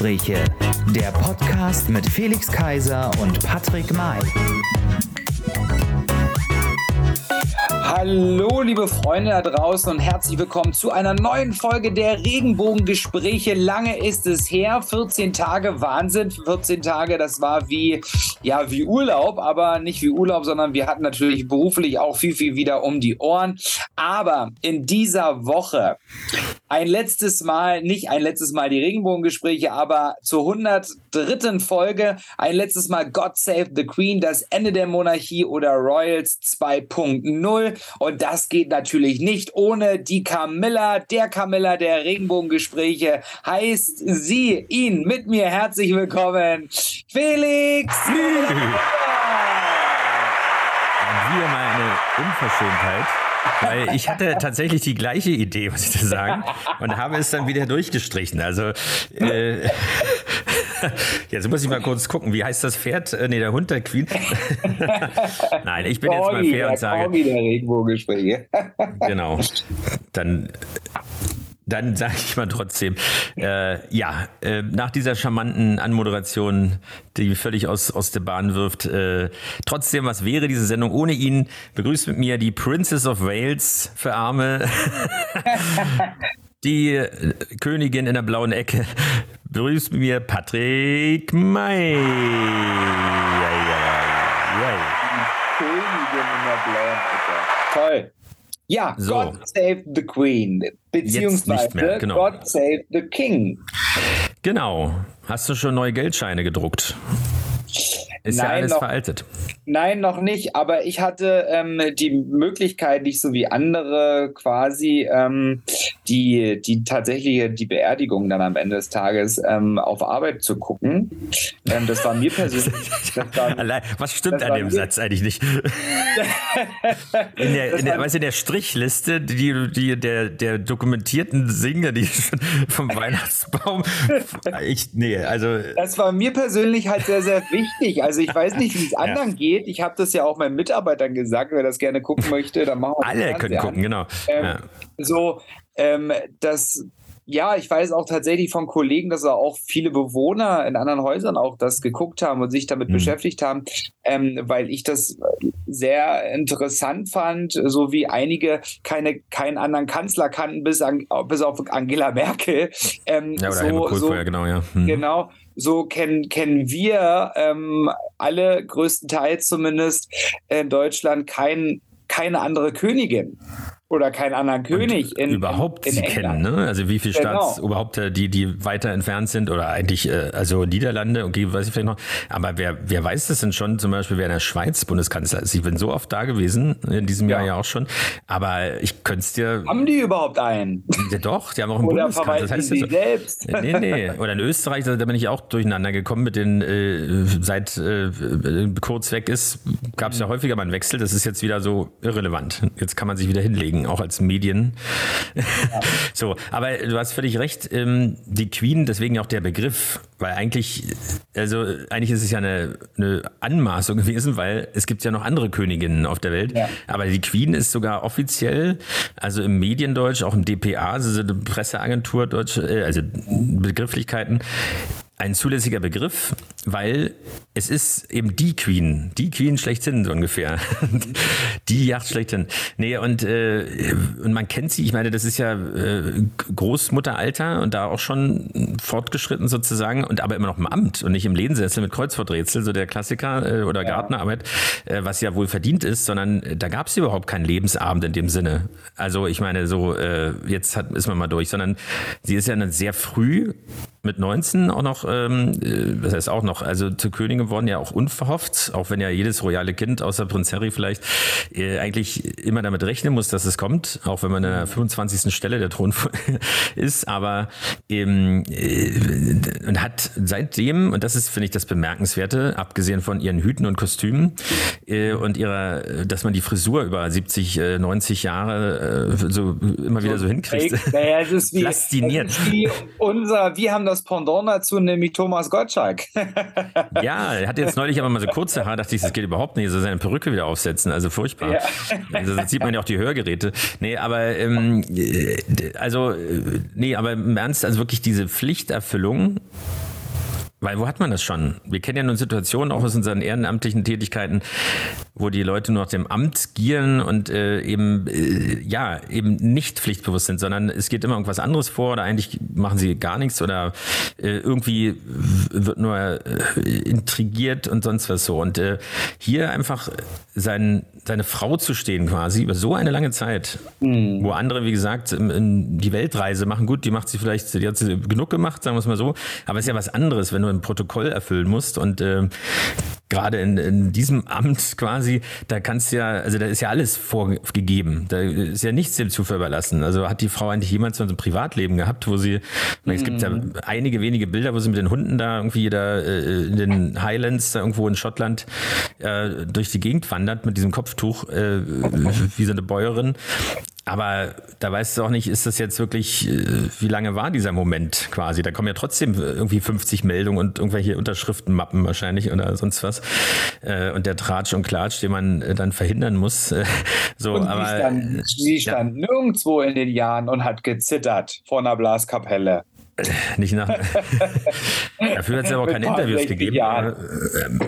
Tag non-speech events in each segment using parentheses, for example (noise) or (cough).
Regenbogengespräche, der Podcast mit Felix Kaiser und Patrick May. Hallo, liebe Freunde da draußen und herzlich willkommen zu einer neuen Folge der Regenbogengespräche. Lange ist es her, 14 Tage Wahnsinn, 14 Tage, das war wie ja wie Urlaub, aber nicht wie Urlaub, sondern wir hatten natürlich beruflich auch viel viel wieder um die Ohren. Aber in dieser Woche ein letztes Mal, nicht ein letztes Mal die Regenbogengespräche, aber zur 103. Folge ein letztes Mal God Save the Queen, das Ende der Monarchie oder Royals 2.0. Und das geht natürlich nicht ohne die Camilla, der Camilla der Regenbogengespräche. Heißt sie, ihn mit mir herzlich willkommen, Felix! Wieder mal eine Unverschämtheit. Weil ich hatte tatsächlich die gleiche Idee, muss ich dir sagen, und habe es dann wieder durchgestrichen. Also äh, (laughs) jetzt muss ich mal kurz gucken, wie heißt das Pferd? Äh, nee, der Hund der Queen. (laughs) Nein, ich bin jetzt mal fair und sage. Der genau. Dann dann (laughs) sage ich mal trotzdem, äh, ja, äh, nach dieser charmanten Anmoderation, die völlig aus, aus der Bahn wirft, äh, trotzdem, was wäre diese Sendung ohne ihn? Begrüßt mit mir die Princess of Wales für Arme, (laughs) die äh, Königin in der blauen Ecke. Begrüßt mit mir Patrick May. Ja, ja, ja. Königin in der blauen Ecke. Toll. Ja, so. God Save the Queen, beziehungsweise mehr, genau. God Save the King. Genau. Hast du schon neue Geldscheine gedruckt? Ist Nein, ja alles noch, veraltet. Nein, noch nicht, aber ich hatte ähm, die Möglichkeit, nicht so wie andere quasi ähm, die, die tatsächliche die Beerdigung dann am Ende des Tages ähm, auf Arbeit zu gucken. Ähm, das war mir persönlich. (laughs) War, Allein, was stimmt an dem mir, Satz eigentlich nicht? (laughs) in, der, in, der, weißt, in der Strichliste die, die, der, der dokumentierten Singer, die vom Weihnachtsbaum. (laughs) Ich, nee, also. Das war mir persönlich halt sehr, sehr wichtig. Also ich weiß nicht, wie es (laughs) anderen ja. geht. Ich habe das ja auch meinen Mitarbeitern gesagt, wer das gerne gucken möchte, dann machen wir Alle können gucken, an. genau. Ähm, ja. So, ähm, das ja, ich weiß auch tatsächlich von Kollegen, dass auch viele Bewohner in anderen Häusern auch das geguckt haben und sich damit mhm. beschäftigt haben, ähm, weil ich das sehr interessant fand, so wie einige keine, keinen anderen Kanzler kannten, bis, an, bis auf Angela Merkel. Ähm, ja, oder so, Helmut Kohl so, vorher, genau, ja. Mhm. Genau so kennen, kennen wir ähm, alle größtenteils zumindest in Deutschland kein, keine andere Königin oder keinen anderen König in überhaupt in, in sie England. kennen, ne? Also wie viele genau. Staatsoberhaupter, die die weiter entfernt sind oder eigentlich äh, also Niederlande, okay, weiß ich vielleicht noch. Aber wer wer weiß das denn schon? Zum Beispiel wer in der Schweiz Bundeskanzler ist. Ich bin so oft da gewesen in diesem ja. Jahr ja auch schon. Aber ich könnte es dir. Haben die überhaupt einen? Ja, doch, die haben auch einen oder Bundeskanzler. Das heißt sie so, selbst. Nee, nee. Oder in Österreich, da bin ich auch durcheinander gekommen mit den äh, seit äh, kurz weg ist, gab es ja häufiger mal einen Wechsel. Das ist jetzt wieder so irrelevant. Jetzt kann man sich wieder hinlegen kriegen, auch als Medien. Ja. (laughs) so, aber du hast völlig recht, ähm, die Queen, deswegen auch der Begriff, weil eigentlich, also eigentlich ist es ja eine, eine Anmaßung gewesen, weil es gibt ja noch andere Königinnen auf der Welt, ja. aber die Queen ist sogar offiziell, also im Mediendeutsch, auch im DPA, also die Presseagentur Deutsch, äh, also Begrifflichkeiten, ein zulässiger Begriff, weil es ist eben die Queen, die Queen schlechthin so ungefähr. (laughs) die Yacht schlechthin. Nee, und, äh, und man kennt sie, ich meine, das ist ja äh, Großmutteralter und da auch schon fortgeschritten sozusagen und aber immer noch im Amt und nicht im Lehnsessel mit Kreuzworträtsel, so der Klassiker äh, oder ja. Gartnerarbeit, äh, was ja wohl verdient ist, sondern da gab es überhaupt keinen Lebensabend in dem Sinne. Also ich meine, so äh, jetzt hat, ist man mal durch, sondern sie ist ja sehr früh mit 19 auch noch, ähm, äh, das heißt auch noch, also zur Königin geworden, ja auch unverhofft, auch wenn ja jedes royale Kind, außer Prinz Harry vielleicht, äh, eigentlich immer damit rechnen muss, dass es kommt, auch wenn man an der 25. Stelle der Thron (laughs) ist, aber ähm, äh, und hat seitdem, und das ist, finde ich, das Bemerkenswerte, abgesehen von ihren Hüten und Kostümen äh, und ihrer, dass man die Frisur über 70, äh, 90 Jahre äh, so immer wieder so hinkriegt. Naja, es ist wie, (laughs) wie unser, wir haben das Pendant dazu, eine nämlich Thomas Gottschalk. (laughs) ja, er hat jetzt neulich aber mal so kurze Haare, dachte ich, das geht überhaupt nicht, so seine Perücke wieder aufsetzen, also furchtbar. Ja. Also, das sieht man ja auch die Hörgeräte. Nee, aber ähm, also, nee, aber im Ernst, also wirklich diese Pflichterfüllung weil wo hat man das schon? Wir kennen ja nun Situationen auch aus unseren ehrenamtlichen Tätigkeiten, wo die Leute nur nach dem Amt gieren und äh, eben äh, ja eben nicht pflichtbewusst sind, sondern es geht immer irgendwas anderes vor oder eigentlich machen sie gar nichts oder äh, irgendwie wird nur äh, intrigiert und sonst was so. Und äh, hier einfach sein, seine Frau zu stehen quasi über so eine lange Zeit, mhm. wo andere, wie gesagt, die Weltreise machen. Gut, die macht sie vielleicht, die hat sie genug gemacht, sagen wir es mal so, aber es ist ja was anderes, wenn du ein Protokoll erfüllen musst. Und äh, gerade in, in diesem Amt quasi, da kannst du ja, also da ist ja alles vorgegeben. Da ist ja nichts dem Zufall überlassen. Also hat die Frau eigentlich jemals so ein Privatleben gehabt, wo sie, mhm. es gibt ja mhm. einige wenige Bilder, wo sie mit den Hunden da irgendwie da äh, in den Highlands, da irgendwo in Schottland, äh, durch die Gegend wandert mit diesem Kopftuch, äh, wie so eine Bäuerin. Aber da weißt du auch nicht, ist das jetzt wirklich, äh, wie lange war dieser Moment quasi? Da kommen ja trotzdem irgendwie 50 Meldungen und irgendwelche Unterschriftenmappen wahrscheinlich oder sonst was. Äh, und der Tratsch und Klatsch, den man äh, dann verhindern muss. So, und aber, sie stand, sie stand ja. nirgendwo in den Jahren und hat gezittert vor einer Blaskapelle. Nicht nach. (laughs) Dafür hat es aber auch keine Interviews gegeben. Ja.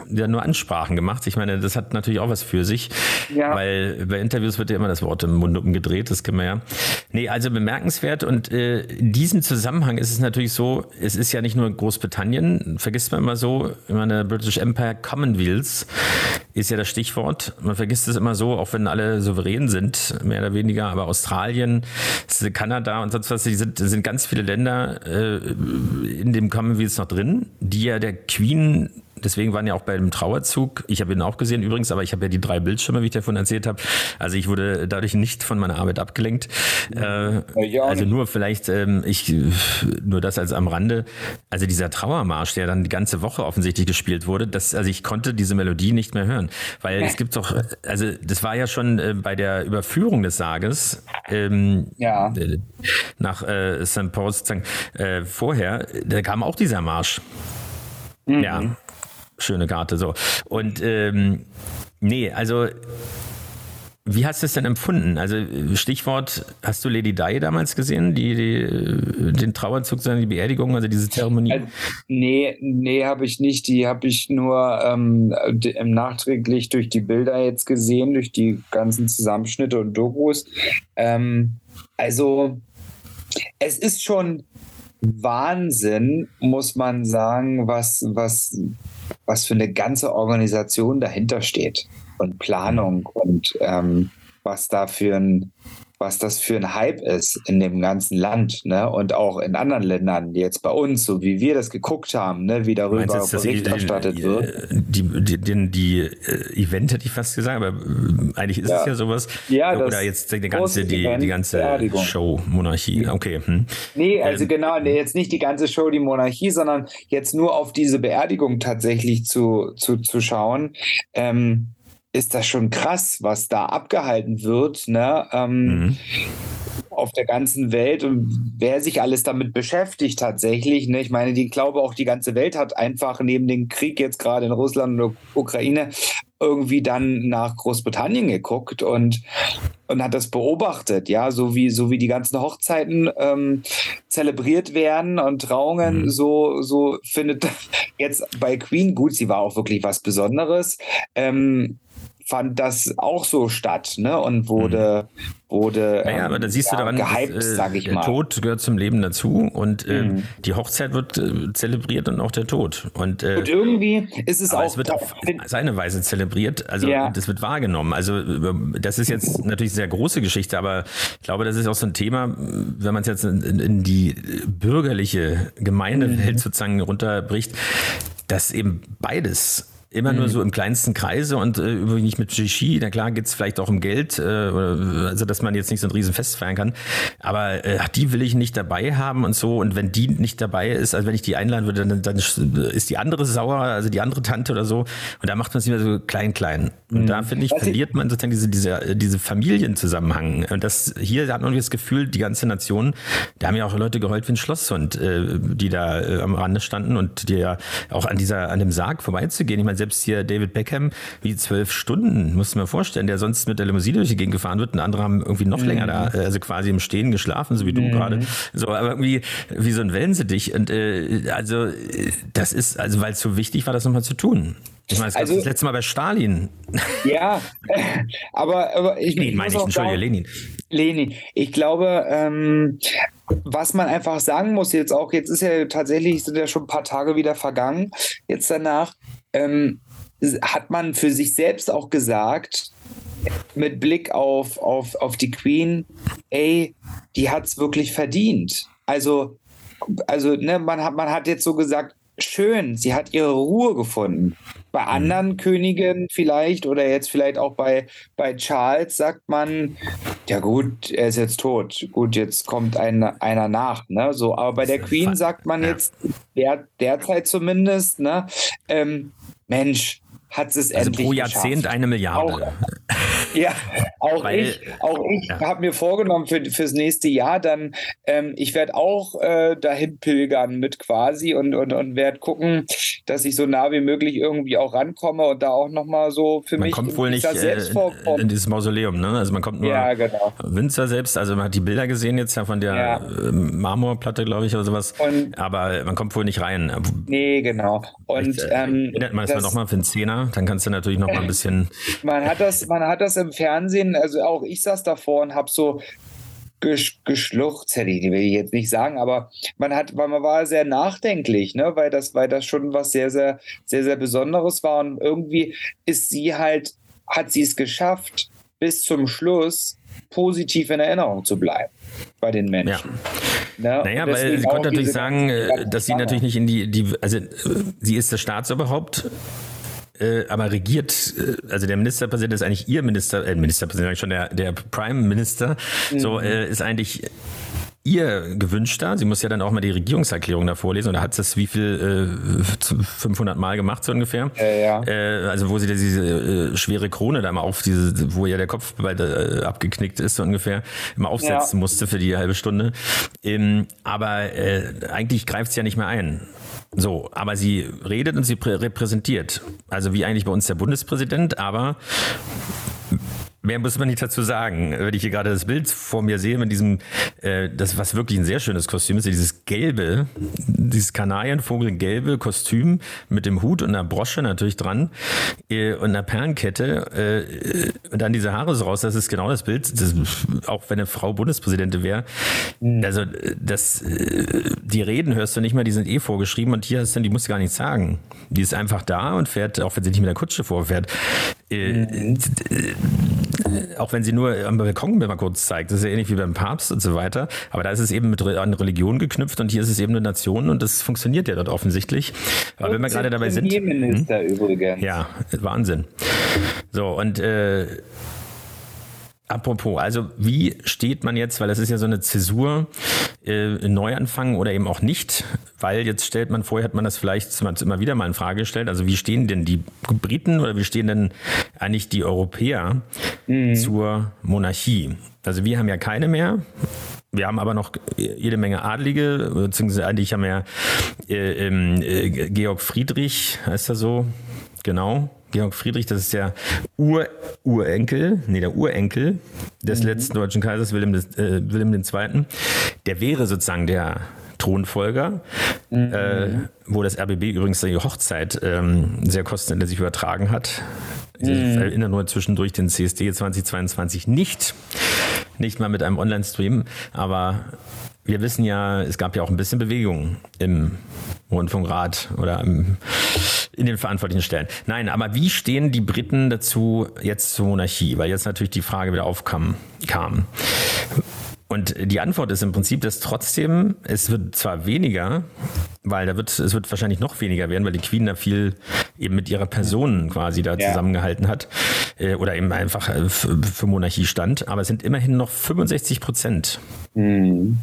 ja, nur Ansprachen gemacht. Ich meine, das hat natürlich auch was für sich, ja. weil bei Interviews wird ja immer das Wort im Mund umgedreht, das kennen wir ja. Nee, also bemerkenswert und äh, in diesem Zusammenhang ist es natürlich so, es ist ja nicht nur Großbritannien, vergisst man immer so, ich meine, British Empire Commonwealths ist ja das Stichwort. Man vergisst es immer so, auch wenn alle souverän sind, mehr oder weniger, aber Australien, Kanada und sonst was, die sind, sind ganz viele Länder, äh, in dem Commonwealth noch drin, die ja der Queen deswegen waren ja auch bei dem Trauerzug, ich habe ihn auch gesehen übrigens, aber ich habe ja die drei Bildschirme, wie ich davon erzählt habe. Also ich wurde dadurch nicht von meiner Arbeit abgelenkt. Äh, also nur vielleicht, ähm, ich, nur das als am Rande. Also dieser Trauermarsch, der dann die ganze Woche offensichtlich gespielt wurde, das, also ich konnte diese Melodie nicht mehr hören. Weil es gibt doch, also das war ja schon äh, bei der Überführung des Sarges ähm, ja. Äh, nach äh, St. Paul sozusagen äh, vorher, da kam auch dieser Marsch. Mhm. Ja, schöne Karte so. Und ähm, nee, also wie hast du es denn empfunden? Also Stichwort, hast du Lady Di damals gesehen, die, die den Trauerzug, die Beerdigung, also diese Zeremonie? Also, nee, nee, habe ich nicht. Die habe ich nur ähm, nachträglich durch die Bilder jetzt gesehen, durch die ganzen Zusammenschnitte und Dokus. Ähm, also es ist schon Wahnsinn, muss man sagen, was, was, was für eine ganze Organisation dahinter steht und Planung und ähm, was da für ein was das für ein Hype ist in dem ganzen Land ne? und auch in anderen Ländern, jetzt bei uns, so wie wir das geguckt haben, ne? wie darüber jetzt, Bericht erstattet die, wird. Die, die, die, die äh, Event hätte ich fast gesagt, aber äh, eigentlich ist ja. es ja sowas. Ja, Oder jetzt die ganze, die, die ganze Show, Monarchie. Okay. Hm. Nee, also ähm, genau, jetzt nicht die ganze Show, die Monarchie, sondern jetzt nur auf diese Beerdigung tatsächlich zu, zu, zu schauen. Ähm, ist das schon krass, was da abgehalten wird, ne? Ähm, mhm. Auf der ganzen Welt und wer sich alles damit beschäftigt tatsächlich. Ne? Ich meine, ich glaube auch die ganze Welt hat einfach neben dem Krieg jetzt gerade in Russland und Ukraine irgendwie dann nach Großbritannien geguckt und, und hat das beobachtet, ja, so wie, so wie die ganzen Hochzeiten ähm, zelebriert werden und Trauungen, mhm. so, so findet (laughs) jetzt bei Queen, gut, sie war auch wirklich was Besonderes, ähm, fand das auch so statt ne? und wurde, mhm. wurde naja, aber da siehst ja, du daran, gehypt, dass, äh, sag ich der mal. Tod gehört zum Leben dazu und äh, mhm. die Hochzeit wird äh, zelebriert und auch der Tod. Und, äh, und irgendwie ist es auch. Es wird auf seine Weise zelebriert, also ja. das wird wahrgenommen. Also das ist jetzt natürlich eine sehr große Geschichte, aber ich glaube, das ist auch so ein Thema, wenn man es jetzt in, in, die bürgerliche Gemeindewelt mhm. sozusagen runterbricht, dass eben beides immer nur so im kleinsten Kreise und äh, übrigens nicht mit Shishi. Na klar geht es vielleicht auch um Geld, äh, oder, also dass man jetzt nicht so ein Riesenfest feiern kann. Aber äh, die will ich nicht dabei haben und so. Und wenn die nicht dabei ist, also wenn ich die einladen würde, dann, dann ist die andere sauer, also die andere Tante oder so. Und da macht man es immer so klein, klein. Und mhm. da finde ich, verliert man sozusagen diese, diese, diese Familienzusammenhang. Und das hier hat man das Gefühl, die ganze Nation, da haben ja auch Leute geheult wie ein Schlosshund, äh, die da äh, am Rande standen und die ja auch an dieser, an dem Sarg vorbeizugehen. Ich meine, selbst hier David Beckham, wie zwölf Stunden, muss man vorstellen, der sonst mit der Limousine durch die Gegend gefahren wird und andere haben irgendwie noch mhm. länger da, äh, also quasi im Stehen geschlafen, so wie du mhm. gerade. So, aber irgendwie wie so ein Wellensittich. Und äh, also das ist, also weil es so wichtig war, das nochmal zu tun. Ich meine, das also, das letzte Mal bei Stalin. Ja, (laughs) aber, aber ich Lenin, meine ich, Entschuldige, Lenin. Lenin. Ich glaube, ähm, was man einfach sagen muss, jetzt auch, jetzt ist ja tatsächlich, sind ja schon ein paar Tage wieder vergangen, jetzt danach, ähm, hat man für sich selbst auch gesagt, mit Blick auf, auf, auf die Queen, ey, die hat es wirklich verdient. Also, also ne, man, hat, man hat jetzt so gesagt, schön, sie hat ihre Ruhe gefunden. Bei mhm. anderen. Königen vielleicht oder jetzt vielleicht auch bei, bei Charles sagt man, ja gut, er ist jetzt tot. Gut, jetzt kommt ein, einer nach. Ne? So, aber bei der Queen sagt man jetzt, der, derzeit zumindest, ne? Ähm, Mensch, hat es also endlich pro Jahrzehnt geschafft. eine Milliarde. Auch, ja, auch Weil, ich, auch ich ja. habe mir vorgenommen für, fürs nächste Jahr dann, ähm, ich werde auch äh, dahin pilgern mit quasi und, und, und werde gucken, dass ich so nah wie möglich irgendwie auch rankomme und da auch nochmal so für man mich. Man kommt wohl nicht äh, in dieses Mausoleum, ne? Also man kommt nur ja, genau. Winzer selbst, also man hat die Bilder gesehen jetzt ja von der ja. Äh, Marmorplatte, glaube ich, oder sowas. Und, aber man kommt wohl nicht rein. Nee, genau. Und Vielleicht, äh, ähm, erinnert man das, das nochmal für einen Zehner, dann kannst du natürlich noch mal ein bisschen. (laughs) Man hat das, man hat das im Fernsehen, also auch ich saß davor und habe so geschluchzt, hätte ich, will ich jetzt nicht sagen, aber man hat, weil man war sehr nachdenklich, ne, weil das, weil das schon was sehr, sehr, sehr, sehr Besonderes war und irgendwie ist sie halt, hat sie es geschafft, bis zum Schluss positiv in Erinnerung zu bleiben bei den Menschen. Ja. Ne? Naja, weil sie konnte natürlich sagen, äh, dass sie natürlich nicht in die, die, also sie ist das Staatsoberhaupt äh, aber regiert, äh, also der Ministerpräsident ist eigentlich ihr Minister, äh, Ministerpräsident, schon der, der Prime Minister, mhm. so äh, ist eigentlich ihr gewünschter. Sie muss ja dann auch mal die Regierungserklärung da vorlesen und da hat sie das wie viel, äh, 500 Mal gemacht so ungefähr. Ja, ja. Äh, also wo sie diese äh, schwere Krone da mal auf, diese, wo ja der Kopf bald äh, abgeknickt ist so ungefähr, immer aufsetzen ja. musste für die halbe Stunde. Ähm, aber äh, eigentlich greift sie ja nicht mehr ein. So, aber sie redet und sie repräsentiert. Also wie eigentlich bei uns der Bundespräsident, aber Mehr muss man nicht dazu sagen. Wenn ich hier gerade das Bild vor mir sehe mit diesem, äh, das was wirklich ein sehr schönes Kostüm ist, dieses gelbe, dieses Kanarienvogelgelbe Kostüm mit dem Hut und einer Brosche natürlich dran äh, und einer Perlenkette äh, und dann diese Haare so raus. Das ist genau das Bild. Das, auch wenn eine Frau Bundespräsidentin wäre. Mhm. Also das, äh, die Reden hörst du nicht mehr, die sind eh vorgeschrieben und hier hast du, die musst du gar nichts sagen. Die ist einfach da und fährt, auch wenn sie nicht mit der Kutsche vorfährt. Äh, mhm auch wenn sie nur am Balkon mal kurz zeigt, das ist ja ähnlich wie beim Papst und so weiter, aber da ist es eben mit an Religion geknüpft und hier ist es eben eine Nation und das funktioniert ja dort offensichtlich. Aber wenn wir gerade dabei sind. Premierminister hm? übrigens. Ja, Wahnsinn. So, und äh, Apropos, also wie steht man jetzt, weil das ist ja so eine Zäsur, äh, Neuanfang oder eben auch nicht, weil jetzt stellt man, vorher hat man das vielleicht immer wieder mal in Frage gestellt, also wie stehen denn die Briten oder wie stehen denn eigentlich die Europäer mhm. zur Monarchie? Also wir haben ja keine mehr. Wir haben aber noch jede Menge Adlige, beziehungsweise eigentlich haben wir äh, äh, Georg Friedrich, heißt er so, genau, Georg Friedrich, das ist der Ur Urenkel, nee, der Urenkel des mhm. letzten deutschen Kaisers Wilhelm, des, äh, Wilhelm II. Der wäre sozusagen der Thronfolger, mhm. äh, wo das RBB übrigens die Hochzeit ähm, sehr kostenintensiv übertragen hat. Ich mhm. erinnere nur zwischendurch den CSD 2022 nicht, nicht mal mit einem Online-Stream, aber wir wissen ja, es gab ja auch ein bisschen Bewegung im Rundfunkrat oder im, in den verantwortlichen Stellen. Nein, aber wie stehen die Briten dazu jetzt zur Monarchie? Weil jetzt natürlich die Frage wieder aufkam. Kam. Und die Antwort ist im Prinzip, dass trotzdem, es wird zwar weniger, weil da wird, es wird wahrscheinlich noch weniger werden, weil die Queen da viel eben mit ihrer Person quasi da ja. zusammengehalten hat äh, oder eben einfach äh, für Monarchie stand, aber es sind immerhin noch 65 Prozent, mhm.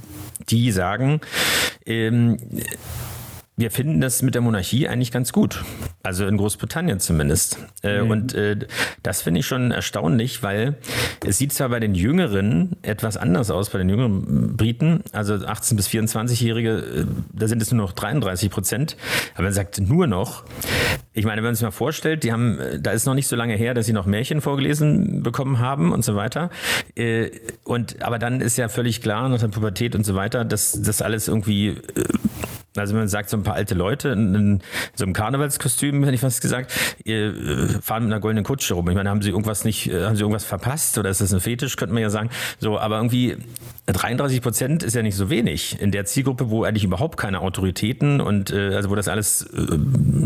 die sagen, ähm, wir finden das mit der Monarchie eigentlich ganz gut. Also in Großbritannien zumindest. Äh, mhm. Und äh, das finde ich schon erstaunlich, weil es sieht zwar bei den Jüngeren etwas anders aus, bei den jüngeren Briten, also 18- bis 24-Jährige, äh, da sind es nur noch 33 Prozent. Aber man sagt nur noch, ich meine, wenn man sich mal vorstellt, die haben, da ist noch nicht so lange her, dass sie noch Märchen vorgelesen bekommen haben und so weiter. Und aber dann ist ja völlig klar nach der Pubertät und so weiter, dass das alles irgendwie also man sagt so ein paar alte Leute in, in so einem Karnevalskostüm, hätte ich fast gesagt, äh, fahren mit einer goldenen Kutsche rum. Ich meine, haben sie irgendwas nicht, äh, haben sie irgendwas verpasst oder ist das ein Fetisch, könnte man ja sagen. So, aber irgendwie 33 Prozent ist ja nicht so wenig in der Zielgruppe, wo eigentlich überhaupt keine Autoritäten und äh, also wo das alles äh,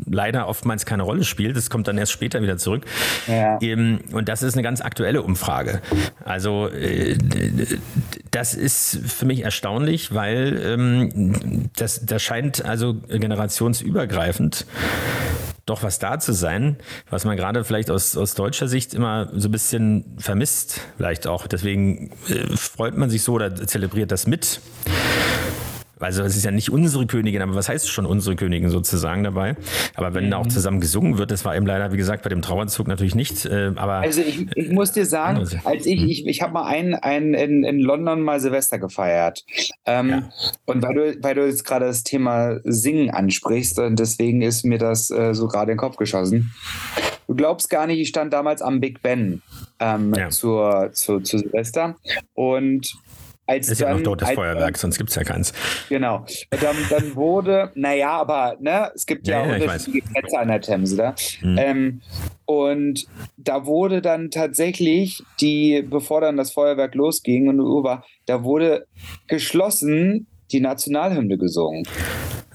leider oftmals keine Rolle spielt. Das kommt dann erst später wieder zurück. Ja. Ähm, und das ist eine ganz aktuelle Umfrage. Also das ist für mich erstaunlich, weil ähm, das, das scheint also generationsübergreifend doch was da zu sein, was man gerade vielleicht aus, aus deutscher Sicht immer so ein bisschen vermisst, vielleicht auch. Deswegen äh, freut man sich so oder zelebriert das mit. Also es ist ja nicht unsere Königin, aber was heißt schon unsere Königin sozusagen dabei? Aber wenn mhm. da auch zusammen gesungen wird, das war eben leider, wie gesagt, bei dem Trauerzug natürlich nicht. Äh, aber also ich, ich muss dir sagen, als ich, mhm. ich, ich habe mal einen, einen in, in London mal Silvester gefeiert. Ähm, ja. Und weil du, weil du jetzt gerade das Thema Singen ansprichst, und deswegen ist mir das äh, so gerade in den Kopf geschossen. Du glaubst gar nicht, ich stand damals am Big Ben ähm, ja. zur, zu, zu Silvester und als ist dann, ja noch dort das als, Feuerwerk, sonst gibt es ja keins. Genau. Dann, dann wurde, naja, aber ne, es gibt ja, ja, ja unterschiedliche Plätze an der Themse da. Mhm. Ähm, und da wurde dann tatsächlich die, bevor dann das Feuerwerk losging und Uhr war, da wurde geschlossen die Nationalhymne gesungen.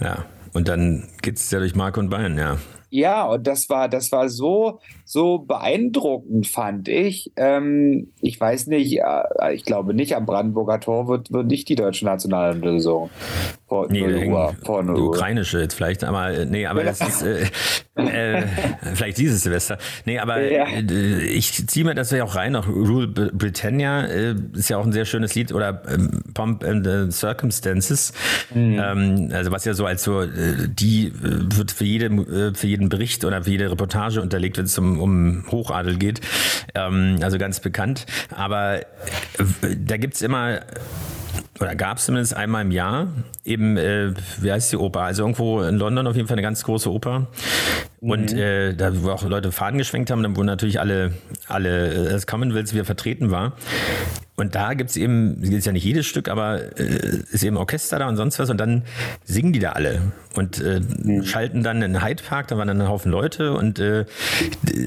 Ja, und dann geht es ja durch Mark und Bein, ja. Ja, und das war, das war so, so beeindruckend, fand ich. Ähm, ich weiß nicht, äh, ich glaube nicht, am Brandenburger Tor wird, wird nicht die deutsche Nationalhymne gesungen. Vor nee, 0 Uhr, vor 0 die ukrainische jetzt vielleicht, aber äh, nee, aber das ist äh, äh, vielleicht dieses Silvester. Nee, aber ja. äh, ich ziehe mir das ja auch rein, auch Rule Britannia äh, ist ja auch ein sehr schönes Lied oder ähm, Pomp and the Circumstances. Mhm. Ähm, also was ja so als so, äh, die wird für jede, für jeden Bericht oder für jede Reportage unterlegt, wenn es um, um Hochadel geht. Ähm, also ganz bekannt. Aber da gibt es immer oder gab es zumindest einmal im Jahr eben, äh, wie heißt die Oper? Also irgendwo in London auf jeden Fall eine ganz große Oper. Und mhm. äh, da wo auch Leute Faden geschwenkt haben, wo natürlich alle, alle äh, das Commonwealth wieder vertreten war. Und da gibt es eben, ist ja nicht jedes Stück, aber äh, ist eben Orchester da und sonst was und dann singen die da alle und äh, mhm. schalten dann in den Hyde Park, da waren dann ein Haufen Leute und äh,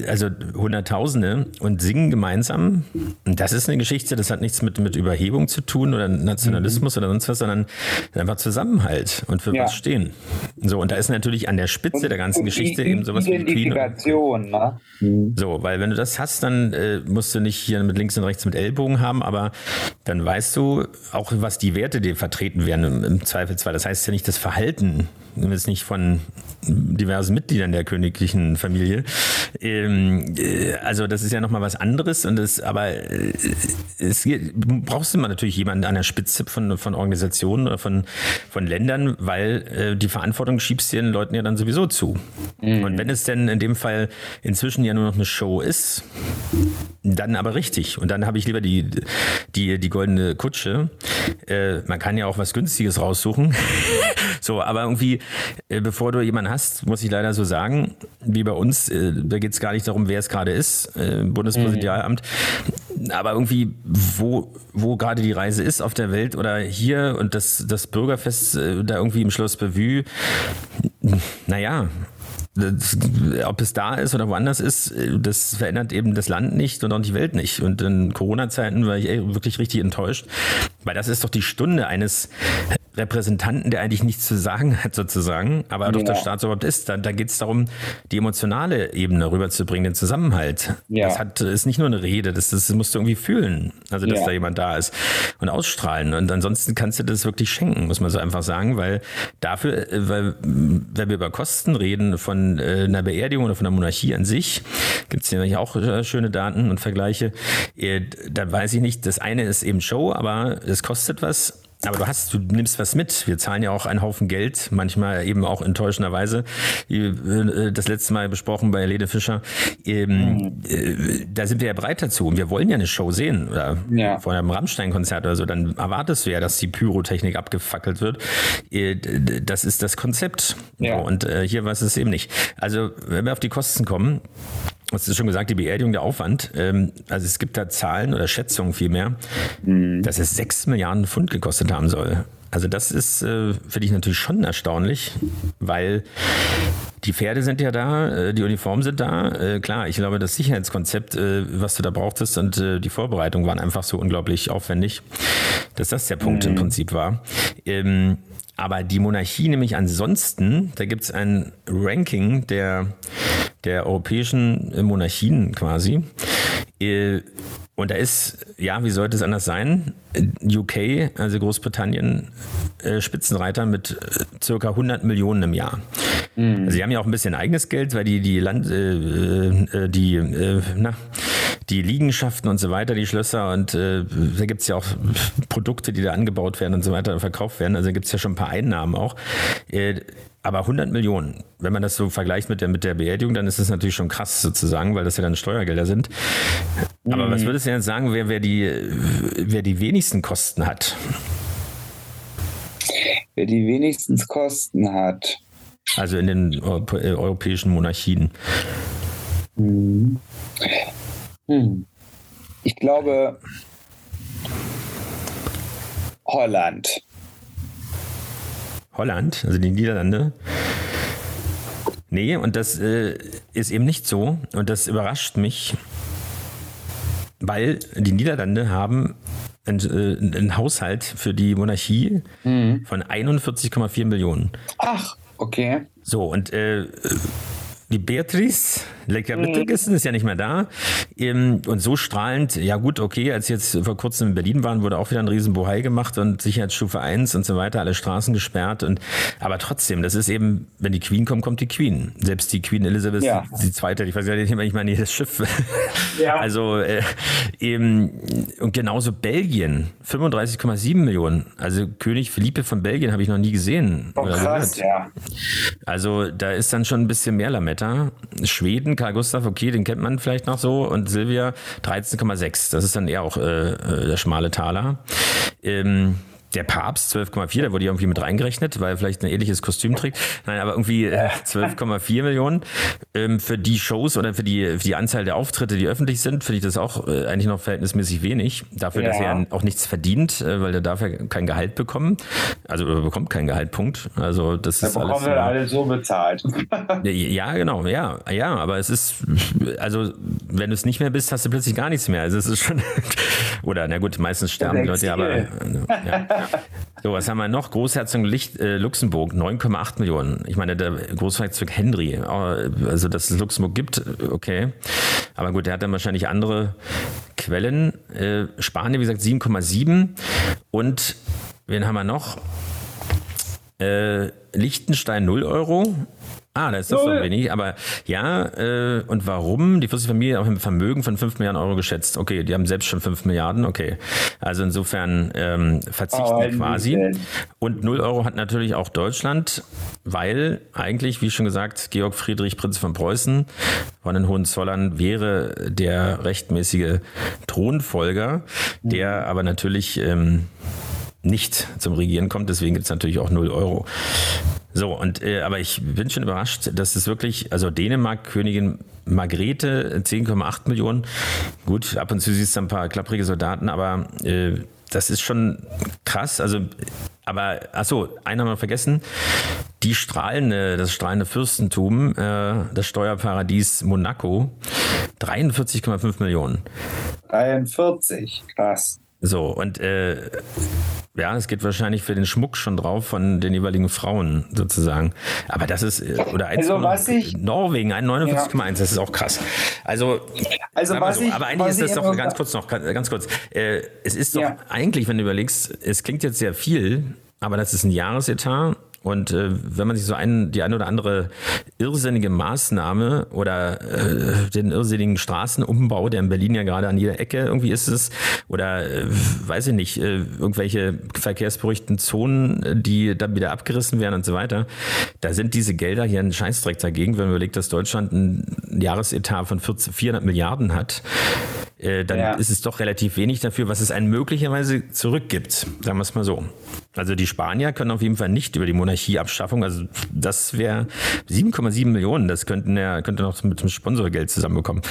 also Hunderttausende und singen gemeinsam. Und das ist eine Geschichte, das hat nichts mit, mit Überhebung zu tun oder Nationalismus mhm. oder sonst was, sondern einfach Zusammenhalt und für ja. was stehen. So, und da ist natürlich an der Spitze und, der ganzen Geschichte eben sowas wie Queen. Ne? Mhm. So, weil wenn du das hast, dann äh, musst du nicht hier mit links und rechts mit Ellbogen haben, aber dann weißt du auch, was die Werte dir vertreten werden im, im Zweifelsfall. Das heißt ja nicht das Verhalten, jetzt nicht von diversen Mitgliedern der königlichen Familie. Ähm, äh, also das ist ja nochmal was anderes und das, aber äh, es brauchst du immer natürlich jemanden an der Spitze von, von Organisationen oder von, von Ländern, weil äh, die Verantwortung schiebst du den Leuten ja dann sowieso zu. Mhm. Und wenn es denn in dem Fall inzwischen ja nur noch eine Show ist, dann aber richtig. Und dann habe ich lieber die, die, die goldene Kutsche. Äh, man kann ja auch was Günstiges raussuchen. (laughs) so, aber irgendwie, bevor du jemanden hast, muss ich leider so sagen, wie bei uns, äh, da geht es gar nicht darum, wer es gerade ist, äh, Bundespräsidialamt, mhm. aber irgendwie, wo, wo gerade die Reise ist auf der Welt oder hier und das, das Bürgerfest äh, da irgendwie im Schloss Bellevue, naja, das, ob es da ist oder woanders ist, das verändert eben das Land nicht und auch die Welt nicht. Und in Corona-Zeiten war ich wirklich richtig enttäuscht, weil das ist doch die Stunde eines Repräsentanten, der eigentlich nichts zu sagen hat, sozusagen, aber ja. doch der Staatsoberhaupt ist. Da, da geht es darum, die emotionale Ebene rüberzubringen, den Zusammenhalt. Ja. Das hat, ist nicht nur eine Rede, das, das musst du irgendwie fühlen, also dass ja. da jemand da ist und ausstrahlen. Und ansonsten kannst du das wirklich schenken, muss man so einfach sagen, weil dafür, äh, weil wenn wir über Kosten reden von äh, einer Beerdigung oder von der Monarchie an sich, gibt es ja auch äh, schöne Daten und Vergleiche. Da weiß ich nicht, das eine ist eben Show, aber es kostet was aber du hast, du nimmst was mit. Wir zahlen ja auch einen Haufen Geld, manchmal eben auch enttäuschenderweise. Äh, das letzte Mal besprochen bei Lede Fischer. Mhm. Da sind wir ja bereit dazu. Und wir wollen ja eine Show sehen. Oder ja. vor einem Rammstein-Konzert oder so. Dann erwartest du ja, dass die Pyrotechnik abgefackelt wird. Äh, das ist das Konzept. Ja. Und hier war es eben nicht. Also, wenn wir auf die Kosten kommen, hast du schon gesagt, die Beerdigung, der Aufwand. Ähm, also es gibt da Zahlen oder Schätzungen vielmehr, mhm. dass es sechs Milliarden Pfund gekostet haben soll. Also das ist, äh, finde ich natürlich schon erstaunlich, weil die Pferde sind ja da, äh, die Uniformen sind da. Äh, klar, ich glaube, das Sicherheitskonzept, äh, was du da brauchtest und äh, die Vorbereitung waren einfach so unglaublich aufwendig, dass das der Punkt mhm. im Prinzip war. Ähm, aber die Monarchie nämlich ansonsten, da gibt es ein Ranking der, der europäischen Monarchien quasi. Äh, und da ist, ja, wie sollte es anders sein? UK, also Großbritannien, äh, Spitzenreiter mit äh, circa 100 Millionen im Jahr. Mhm. Also sie haben ja auch ein bisschen eigenes Geld, weil die, die Land, äh, die, na, die Liegenschaften und so weiter, die Schlösser und äh, da gibt es ja auch Produkte, die da angebaut werden und so weiter und verkauft werden. Also gibt es ja schon ein paar Einnahmen auch. Äh, aber 100 Millionen, wenn man das so vergleicht mit der, mit der Beerdigung, dann ist das natürlich schon krass sozusagen, weil das ja dann Steuergelder sind. Aber mhm. was würdest du denn sagen, wer, wer, die, wer die wenigsten Kosten hat? Wer die wenigsten Kosten hat. Also in den europäischen Monarchien. Mhm. Hm. Ich glaube Holland. Holland, also die Niederlande. Nee, und das äh, ist eben nicht so. Und das überrascht mich, weil die Niederlande haben einen, äh, einen Haushalt für die Monarchie mhm. von 41,4 Millionen. Ach, okay. So, und äh, die Beatrice Lecker mhm. ist ja nicht mehr da. Ähm, und so strahlend, ja gut, okay, als jetzt vor kurzem in Berlin waren, wurde auch wieder ein Riesenbohai gemacht und Sicherheitsstufe 1 und so weiter, alle Straßen gesperrt. Und aber trotzdem, das ist eben, wenn die Queen kommt, kommt die Queen. Selbst die Queen Elizabeth ja. die zweite, ich weiß ja nicht, ich meine, das Schiff. Ja. (laughs) Also äh, eben, und genauso Belgien, 35,7 Millionen. Also König Philippe von Belgien habe ich noch nie gesehen. Oh, krass, ja. Also da ist dann schon ein bisschen mehr Lametta. Schweden Schweden, Karl Gustav, okay, den kennt man vielleicht noch so. Und Silvia 13,6. Das ist dann eher auch äh, äh der schmale Taler. Ähm, der Papst 12,4, da wurde irgendwie mit reingerechnet, weil er vielleicht ein ähnliches Kostüm trägt. Nein, aber irgendwie äh, 12,4 Millionen. Ähm, für die Shows oder für die, für die Anzahl der Auftritte, die öffentlich sind, finde ich das auch äh, eigentlich noch verhältnismäßig wenig. Dafür, ja. dass er auch nichts verdient, äh, weil er darf ja kein Gehalt bekommen. Also er bekommt keinen Gehaltpunkt. Also das da ist alles. bekommen wir alle so bezahlt. ja, genau, ja. Ja, aber es ist, also wenn du es nicht mehr bist, hast du plötzlich gar nichts mehr. Also es ist schon, (laughs) oder na gut, meistens sterben die Leute, aber äh, ja. (laughs) So, was haben wir noch? Großherzog äh, Luxemburg, 9,8 Millionen. Ich meine, der Großherzog Henry, also dass es Luxemburg gibt, okay. Aber gut, der hat dann wahrscheinlich andere Quellen. Äh, Spanien, wie gesagt, 7,7. Und wen haben wir noch? Äh, Liechtenstein 0 Euro. Ah, das ist doch so wenig. Aber ja, äh, und warum? Die Familie auch im Vermögen von 5 Milliarden Euro geschätzt. Okay, die haben selbst schon 5 Milliarden. Okay. Also insofern ähm, verzichten oh, quasi. Und 0 Euro hat natürlich auch Deutschland, weil eigentlich, wie schon gesagt, Georg Friedrich, Prinz von Preußen von den Hohenzollern wäre der rechtmäßige Thronfolger, der mhm. aber natürlich ähm, nicht zum Regieren kommt. Deswegen gibt es natürlich auch 0 Euro. So, und äh, aber ich bin schon überrascht, dass es wirklich, also Dänemark, Königin Margrethe, 10,8 Millionen. Gut, ab und zu siehst du ein paar klapprige Soldaten, aber äh, das ist schon krass. Also, aber achso, einen haben wir vergessen. Die strahlende, das strahlende Fürstentum, äh, das Steuerparadies Monaco, 43,5 Millionen. 43, krass. So, und äh, Ja, es geht wahrscheinlich für den Schmuck schon drauf von den jeweiligen Frauen sozusagen. Aber das ist, äh, oder also, was ich, Norwegen, 49,1, ja. das ist auch krass. Also, also was so, ich, aber eigentlich ist das doch, ganz kurz noch, ganz kurz, äh, es ist doch ja. eigentlich, wenn du überlegst, es klingt jetzt sehr viel, aber das ist ein Jahresetat und äh, wenn man sich so ein, die eine oder andere irrsinnige Maßnahme oder äh, den irrsinnigen Straßenumbau, der in Berlin ja gerade an jeder Ecke irgendwie ist es, oder äh, weiß ich nicht, äh, irgendwelche verkehrsberuhigten Zonen, die dann wieder abgerissen werden und so weiter, da sind diese Gelder hier ein Scheißdreck dagegen, wenn man überlegt, dass Deutschland ein Jahresetat von 400 Milliarden hat äh, dann ja. ist es doch relativ wenig dafür, was es einen möglicherweise zurückgibt. Sagen wir es mal so. Also die Spanier können auf jeden Fall nicht über die Monarchieabschaffung, also das wäre 7,7 Millionen, das könnten ja, könnte noch mit dem Sponsorgeld zusammenbekommen.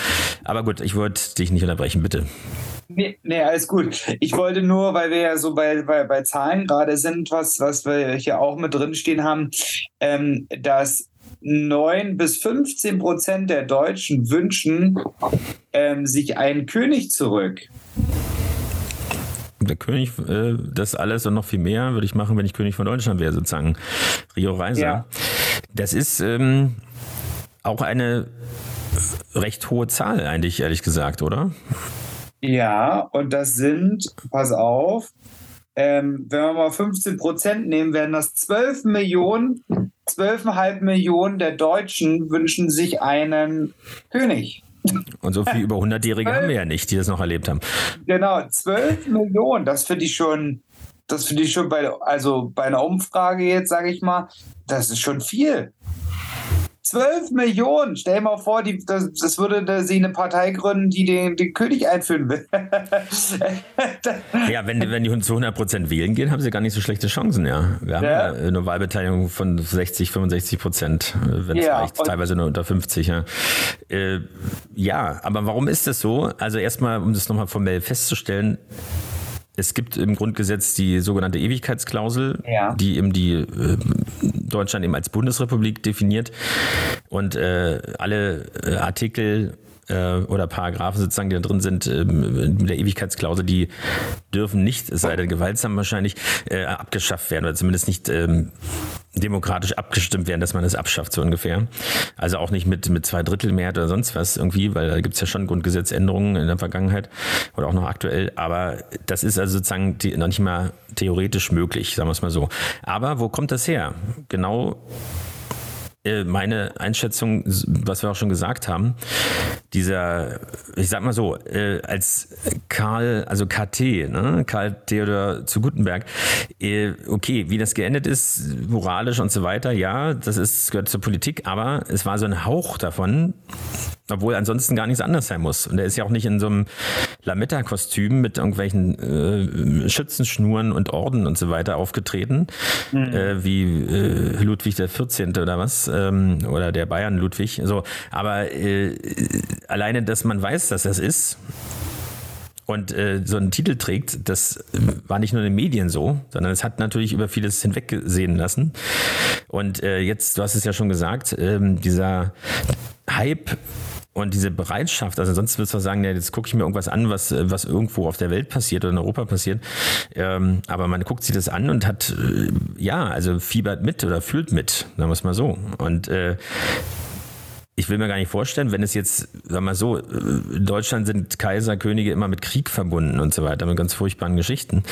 Aber gut, ich wollte dich nicht unterbrechen, bitte. Nee, nee, alles gut. Ich wollte nur, weil wir ja so bei, bei, bei Zahlen gerade sind, was, was wir hier auch mit drinstehen haben, ähm, dass 9 bis 15 Prozent der Deutschen wünschen ähm, sich einen König zurück. Der König, äh, das alles und noch viel mehr würde ich machen, wenn ich König von Deutschland wäre, sozusagen. Rio Reiser. Ja. Das ist ähm, auch eine recht hohe Zahl, eigentlich, ehrlich gesagt, oder? Ja, und das sind, pass auf, ähm, wenn wir mal 15 Prozent nehmen, werden das 12 Millionen 12,5 Millionen der Deutschen wünschen sich einen König. Und so viel über 100-Jährige haben wir ja nicht, die das noch erlebt haben. Genau, 12 Millionen, das finde ich schon, das finde ich schon bei, also bei einer Umfrage jetzt, sage ich mal, das ist schon viel. 12 Millionen. Stell dir mal vor, die, das, das würde sie eine Partei gründen, die den, den König einführen will. ja, wenn, wenn die zu 100 Prozent wählen gehen, haben sie gar nicht so schlechte Chancen, ja. Wir haben ja. eine Wahlbeteiligung von 60, 65 Prozent, wenn es ja, reicht, teilweise nur unter 50. Ja. Äh, ja, aber warum ist das so? Also erstmal, um das nochmal formell festzustellen, es gibt im Grundgesetz die sogenannte Ewigkeitsklausel, ja. die eben die äh, Deutschland eben als Bundesrepublik definiert und äh, alle äh, Artikel äh, oder Paragraphen sozusagen, die da drin sind, ähm, mit der Ewigkeitsklausel, die dürfen nicht, es sei denn gewaltsam wahrscheinlich, äh, abgeschafft werden oder zumindest nicht ähm, demokratisch abgestimmt werden, dass man es abschafft, so ungefähr. Also auch nicht mit, mit zwei Drittel Mehrheit oder sonst was irgendwie, weil da gibt es ja schon Grundgesetzänderungen in der Vergangenheit oder auch noch aktuell. Aber das ist also sozusagen die, noch nicht mal theoretisch möglich, sagen wir es mal so. Aber wo kommt das her? Genau äh, meine Einschätzung, was wir auch schon gesagt haben, dieser, ich sag mal so, äh, als Karl, also KT, ne, Karl Theodor zu Gutenberg, äh, okay, wie das geendet ist, moralisch und so weiter, ja, das ist, gehört zur Politik, aber es war so ein Hauch davon, obwohl ansonsten gar nichts anders sein muss. Und er ist ja auch nicht in so einem Lametta-Kostüm mit irgendwelchen äh, Schützenschnuren und Orden und so weiter aufgetreten, mhm. äh, wie äh, Ludwig der 14. oder was, ähm, oder der Bayern Ludwig. So, aber äh, alleine, dass man weiß, dass das ist, und äh, so einen Titel trägt, das war nicht nur in den Medien so, sondern es hat natürlich über vieles hinweggesehen lassen. Und äh, jetzt, du hast es ja schon gesagt, ähm, dieser Hype und diese Bereitschaft, also sonst würdest du sagen, ja, jetzt gucke ich mir irgendwas an, was, was irgendwo auf der Welt passiert oder in Europa passiert. Ähm, aber man guckt sich das an und hat, äh, ja, also fiebert mit oder fühlt mit, sagen wir es mal so. Und äh, ich will mir gar nicht vorstellen, wenn es jetzt, sag mal so, in Deutschland sind Kaiser, Könige immer mit Krieg verbunden und so weiter, mit ganz furchtbaren Geschichten.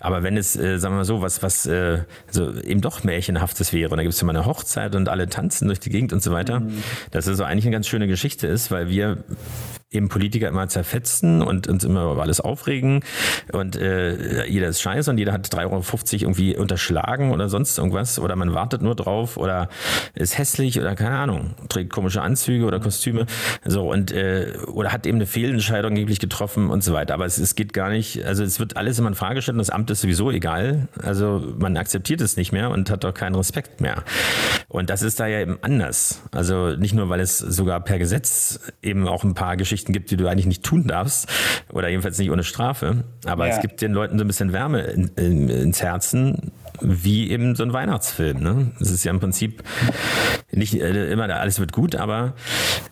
Aber wenn es, äh, sagen wir mal so, was, was äh, so eben doch Märchenhaftes wäre, und da gibt es immer eine Hochzeit und alle tanzen durch die Gegend und so weiter, mhm. dass es so eigentlich eine ganz schöne Geschichte ist, weil wir eben Politiker immer zerfetzen und uns immer über alles aufregen und äh, jeder ist scheiße und jeder hat 3,50 Euro irgendwie unterschlagen oder sonst irgendwas oder man wartet nur drauf oder ist hässlich oder keine Ahnung, trägt komische Anzüge oder Kostüme so und äh, oder hat eben eine Fehlentscheidung angeblich getroffen und so weiter. Aber es, es geht gar nicht, also es wird alles immer in Frage gestellt und das Amt ist sowieso egal. Also man akzeptiert es nicht mehr und hat auch keinen Respekt mehr. Und das ist da ja eben anders. Also nicht nur, weil es sogar per Gesetz eben auch ein paar Geschichten gibt, die du eigentlich nicht tun darfst oder jedenfalls nicht ohne Strafe. Aber ja. es gibt den Leuten so ein bisschen Wärme in, in, ins Herzen, wie eben so ein Weihnachtsfilm. Ne? Es ist ja im Prinzip nicht äh, immer alles wird gut, aber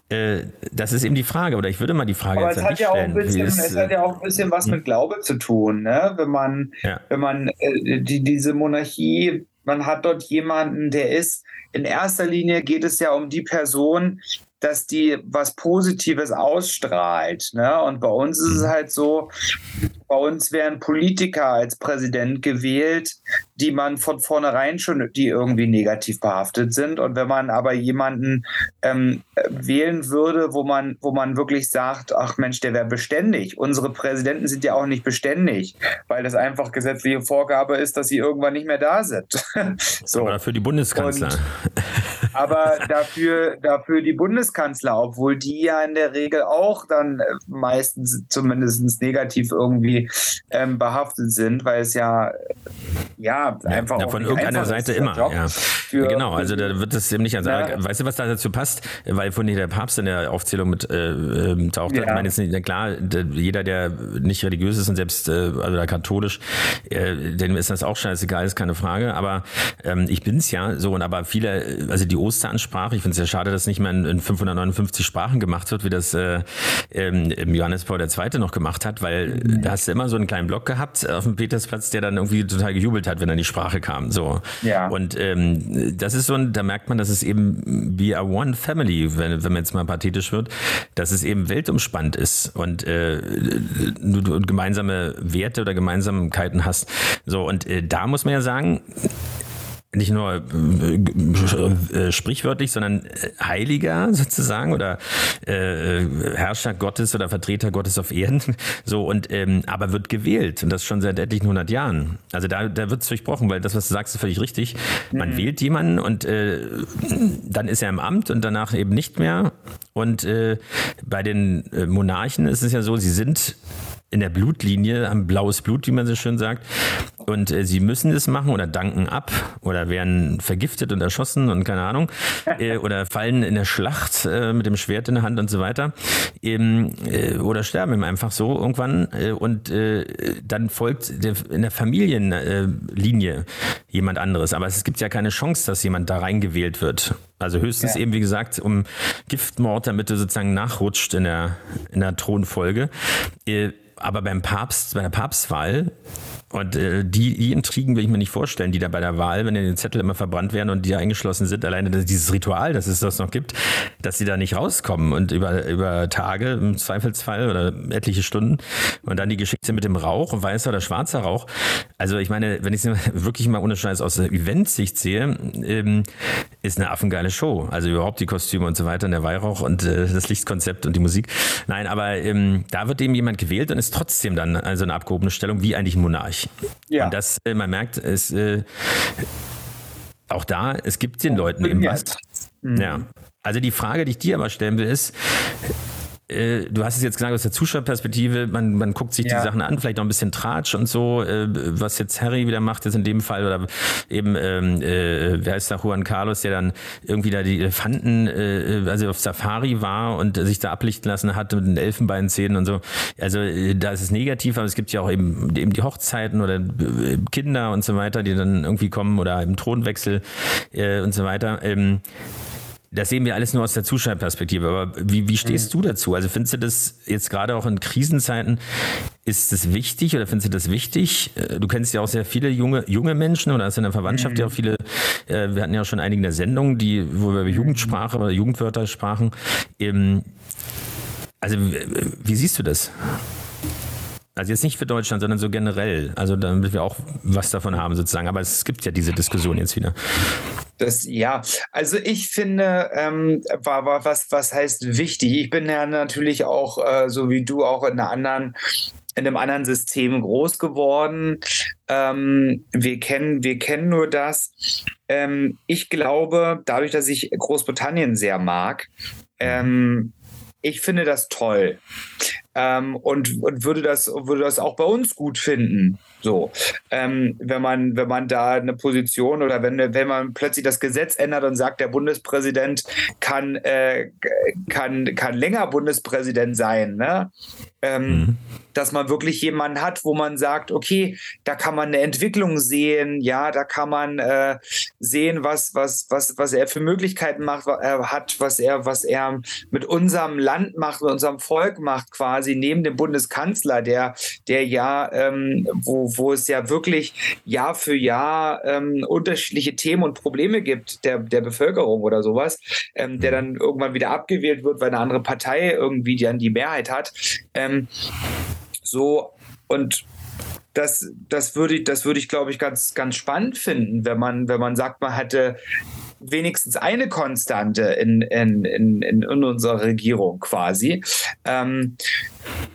äh, das ist eben die Frage. Oder ich würde mal die Frage aber jetzt es hat, ja auch stellen. ein bisschen, ist, es hat ja auch ein bisschen was hm? mit Glaube zu tun, ne? wenn man, Ja. wenn man äh, die, diese Monarchie, man hat dort jemanden, der ist, in erster Linie geht es ja um die Person, dass die was Positives ausstrahlt. Ne? Und bei uns ist es Mhm. halt so, bei uns werden Politiker als Präsident gewählt, die man von vornherein schon, die irgendwie negativ behaftet sind. Und wenn man aber jemanden ähm, äh, wählen würde, wo man, wo man wirklich sagt, ach Mensch, der wäre beständig. Unsere Präsidenten sind ja auch nicht beständig, weil das einfach gesetzliche Vorgabe ist, dass sie irgendwann nicht mehr da sind. (laughs) so. aber für die Bundeskanzler. Aber dafür, dafür die Bundeskanzler, obwohl die ja in der Regel auch dann äh, meistens zumindest negativ irgendwie ähm, behaftet sind, weil es ja, äh, ja, einfach ja, von irgendeiner Seite immer. Job Ja. für- genau, also da wird es eben nicht. Also, Ja. Weißt du, was da dazu passt? Weil von der Papst in der Aufzählung mit äh, ähm, taucht. Ja. Ich meine, jetzt nicht, klar, der, jeder, der nicht religiös ist und selbst äh, also da katholisch, äh, dem ist das auch scheißegal, ist keine Frage. Aber ähm, ich bin's ja so und aber viele, also die Osteransprache, ich finde es ja schade, dass nicht mehr in, in 559 Sprachen gemacht wird, wie das äh, ähm, Johannes Paul II. noch gemacht hat, weil Mhm. da hast du immer so einen kleinen Block gehabt auf dem Petersplatz, der dann irgendwie total gejubelt hat, wenn dann die Sprache kam. So. Ja. Und ähm, das ist so ein, da merkt man, dass es eben wie a one family, wenn, wenn man jetzt mal pathetisch wird, dass es eben weltumspannt ist und äh, du gemeinsame Werte oder Gemeinsamkeiten hast. So, und äh, da muss man ja sagen, nicht nur äh, äh, sprichwörtlich, sondern äh, Heiliger sozusagen oder äh, Herrscher Gottes oder Vertreter Gottes auf Erden. (laughs) So und ähm, aber wird gewählt und das schon seit etlichen hundert Jahren. Also da, da wird es durchbrochen, weil das, was du sagst, ist völlig richtig. Man wählt jemanden und dann ist er im Amt und danach eben nicht mehr. Und bei den Monarchen ist es ja so, sie sind in der Blutlinie, haben blaues Blut, wie man so schön sagt. Und äh, sie müssen es machen oder danken ab oder werden vergiftet und erschossen und keine Ahnung. (laughs) Äh, oder fallen in der Schlacht äh, mit dem Schwert in der Hand und so weiter. Ähm, äh, oder sterben eben einfach so irgendwann. Äh, und äh, dann folgt der, in der Familienlinie jemand anderes. Aber es gibt ja keine Chance, dass jemand da reingewählt wird. Also höchstens Ja. eben, wie gesagt, um Giftmord, damit du sozusagen nachrutscht in der, in der Thronfolge. Aber beim Papst, bei der Papstwahl, und äh, die, die Intrigen will ich mir nicht vorstellen, die da bei der Wahl, wenn die Zettel immer verbrannt werden und die da eingeschlossen sind, alleine dieses Ritual, dass es das noch gibt, dass sie da nicht rauskommen und über, über Tage im Zweifelsfall oder etliche Stunden und dann die Geschichte mit dem Rauch, weißer oder schwarzer Rauch. Also ich meine, wenn ich es (laughs) wirklich mal ohne Scheiß aus der Eventsicht sehe, ähm, ist eine affengeile Show. Also überhaupt die Kostüme und so weiter und der Weihrauch und äh, das Lichtkonzept und die Musik. Nein, aber ähm, da wird eben jemand gewählt und ist trotzdem dann also eine abgehobene Stellung wie eigentlich ein Monarch. Ja. Und das, äh, man merkt, es äh, auch da, es gibt den Leuten eben was. Ja. Also die Frage, die ich dir aber stellen will, ist, äh, du hast es jetzt gesagt aus der Zuschauerperspektive, man, man guckt sich Ja. die Sachen an, vielleicht noch ein bisschen Tratsch und so, äh, was jetzt Harry wieder macht, jetzt in dem Fall, oder eben, ähm, äh, wer ist da, Juan Carlos, der dann irgendwie da die Elefanten, äh, also auf Safari war und sich da ablichten lassen hat mit den Elfenbeinzähnen und so. Also äh, da ist es negativ, aber es gibt ja auch eben, eben die Hochzeiten oder äh, Kinder und so weiter, die dann irgendwie kommen oder im Thronwechsel äh, und so weiter. Ähm, das sehen wir alles nur aus der Zuschauerperspektive. Aber wie, wie stehst du dazu? Also findest du das jetzt gerade auch in Krisenzeiten, ist das wichtig oder findest du das wichtig? Äh, Du kennst ja auch sehr viele junge, junge Menschen oder hast in der Verwandtschaft ja auch viele, äh, wir hatten ja auch schon einige in der Sendung, die, wo wir über Jugendsprache oder Jugendwörter sprachen. Ähm, also wie siehst du das? Also jetzt nicht für Deutschland, sondern so generell. Also damit wir auch was davon haben sozusagen. Aber es gibt ja diese Diskussion jetzt wieder. Das, ja, also ich finde, ähm, war, war was, was heißt wichtig? Ich bin ja natürlich auch, äh, so wie du, auch in einer anderen in einem anderen System groß geworden. Ähm, wir, kennen, wir kennen nur das. Ähm, ich glaube, dadurch, dass ich Großbritannien sehr mag, ähm, ich finde das toll. Ähm, und, und würde, das, würde das auch bei uns gut finden. So, ähm, wenn man, wenn man da eine Position oder wenn, wenn man plötzlich das Gesetz ändert und sagt, der Bundespräsident kann, äh, kann, kann länger Bundespräsident sein, ne? Ähm, mhm. dass man wirklich jemanden hat, wo man sagt, okay, da kann man eine Entwicklung sehen, ja, da kann man äh, sehen, was, was, was, was er für Möglichkeiten macht, äh, hat, was er, was er mit unserem Land macht, mit unserem Volk macht, quasi neben dem Bundeskanzler, der, der ja, ähm, wo, wo es ja wirklich Jahr für Jahr ähm, unterschiedliche Themen und Probleme gibt der, der Bevölkerung oder sowas, ähm, der mhm. dann irgendwann wieder abgewählt wird, weil eine andere Partei irgendwie dann die Mehrheit hat. Ähm, so und das, das würde ich, das würde ich, glaube ich, ganz, ganz spannend finden, wenn man, wenn man sagt, man hätte wenigstens eine Konstante in, in, in, in unserer Regierung quasi. Ähm,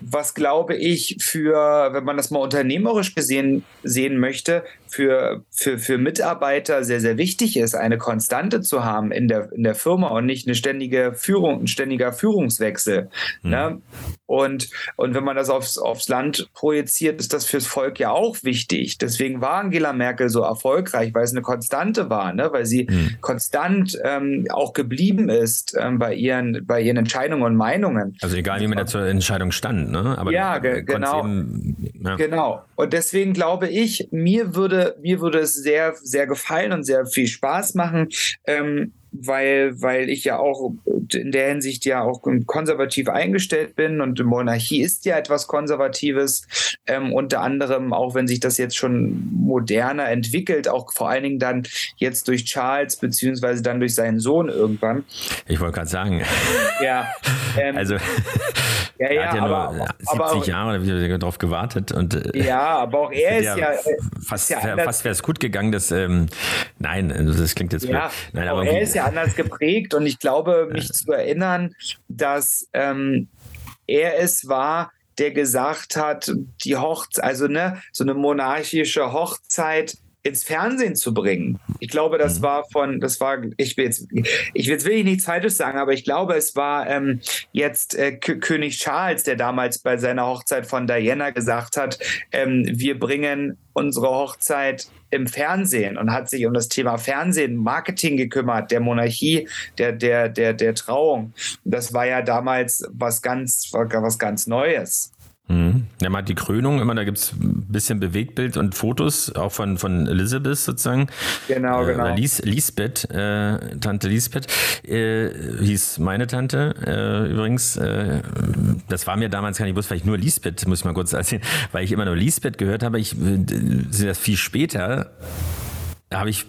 was glaube ich für, wenn man das mal unternehmerisch gesehen sehen möchte, für, für, für Mitarbeiter sehr, sehr wichtig ist, eine Konstante zu haben in der, in der Firma und nicht eine ständige Führung, ein ständiger Führungswechsel. Mhm. Ne? Und, und wenn man das aufs, aufs Land projiziert, ist das fürs Volk ja auch wichtig. Deswegen war Angela Merkel so erfolgreich, weil es eine Konstante war, ne? weil sie mhm. konstant ähm, auch geblieben ist ähm, bei, ihren, bei ihren Entscheidungen und Meinungen. Also egal, wie man da zur Entscheidung stand, ne? Aber ja, ge genau. Eben, ja. Genau. Und deswegen glaube ich, mir würde, mir würde es sehr, sehr gefallen und sehr viel Spaß machen, ähm, weil, weil ich ja auch in der Hinsicht ja auch konservativ eingestellt bin und Monarchie ist ja etwas Konservatives, ähm, unter anderem, auch wenn sich das jetzt schon moderner entwickelt, auch vor allen Dingen dann jetzt durch Charles, beziehungsweise dann durch seinen Sohn irgendwann. Ich wollte gerade sagen. Ja. Ähm, also, ja, ja, (laughs) er hat ja aber, nur 70 aber, Jahre darauf gewartet und. Äh, ja, aber auch er ist ja. ja fast ja fast wäre es gut gegangen, dass. Ähm, nein, also das klingt jetzt. Ja, nein, aber er ist ja anders geprägt. Und ich glaube, mich zu erinnern, dass ähm, er es war, der gesagt hat, die Hochzeit, also ne, so eine monarchische Hochzeit ins Fernsehen zu bringen. Ich glaube, das mhm. war von, das war, ich will jetzt, ich will jetzt wirklich nichts Falsches sagen, aber ich glaube, es war ähm, jetzt äh, König Charles, der damals bei seiner Hochzeit von Diana gesagt hat, ähm, wir bringen unsere Hochzeit im Fernsehen und hat sich um das Thema Fernsehen, Marketing gekümmert, der Monarchie, der, der, der, der Trauung. Das war ja damals was ganz, was ganz Neues. Mhm. Ja, man hat die Krönung immer, da gibt es ein bisschen Bewegtbild und Fotos, auch von, von Elizabeth sozusagen. Genau, äh, genau. Lies, Lisbeth, äh, Tante Lisbeth, äh, hieß meine Tante äh, übrigens. Äh, das war mir damals gar nicht bewusst, weil ich nur Lisbeth, muss ich mal kurz erzählen, weil ich immer nur Lisbeth gehört habe. Ich äh, sehe das viel später habe ich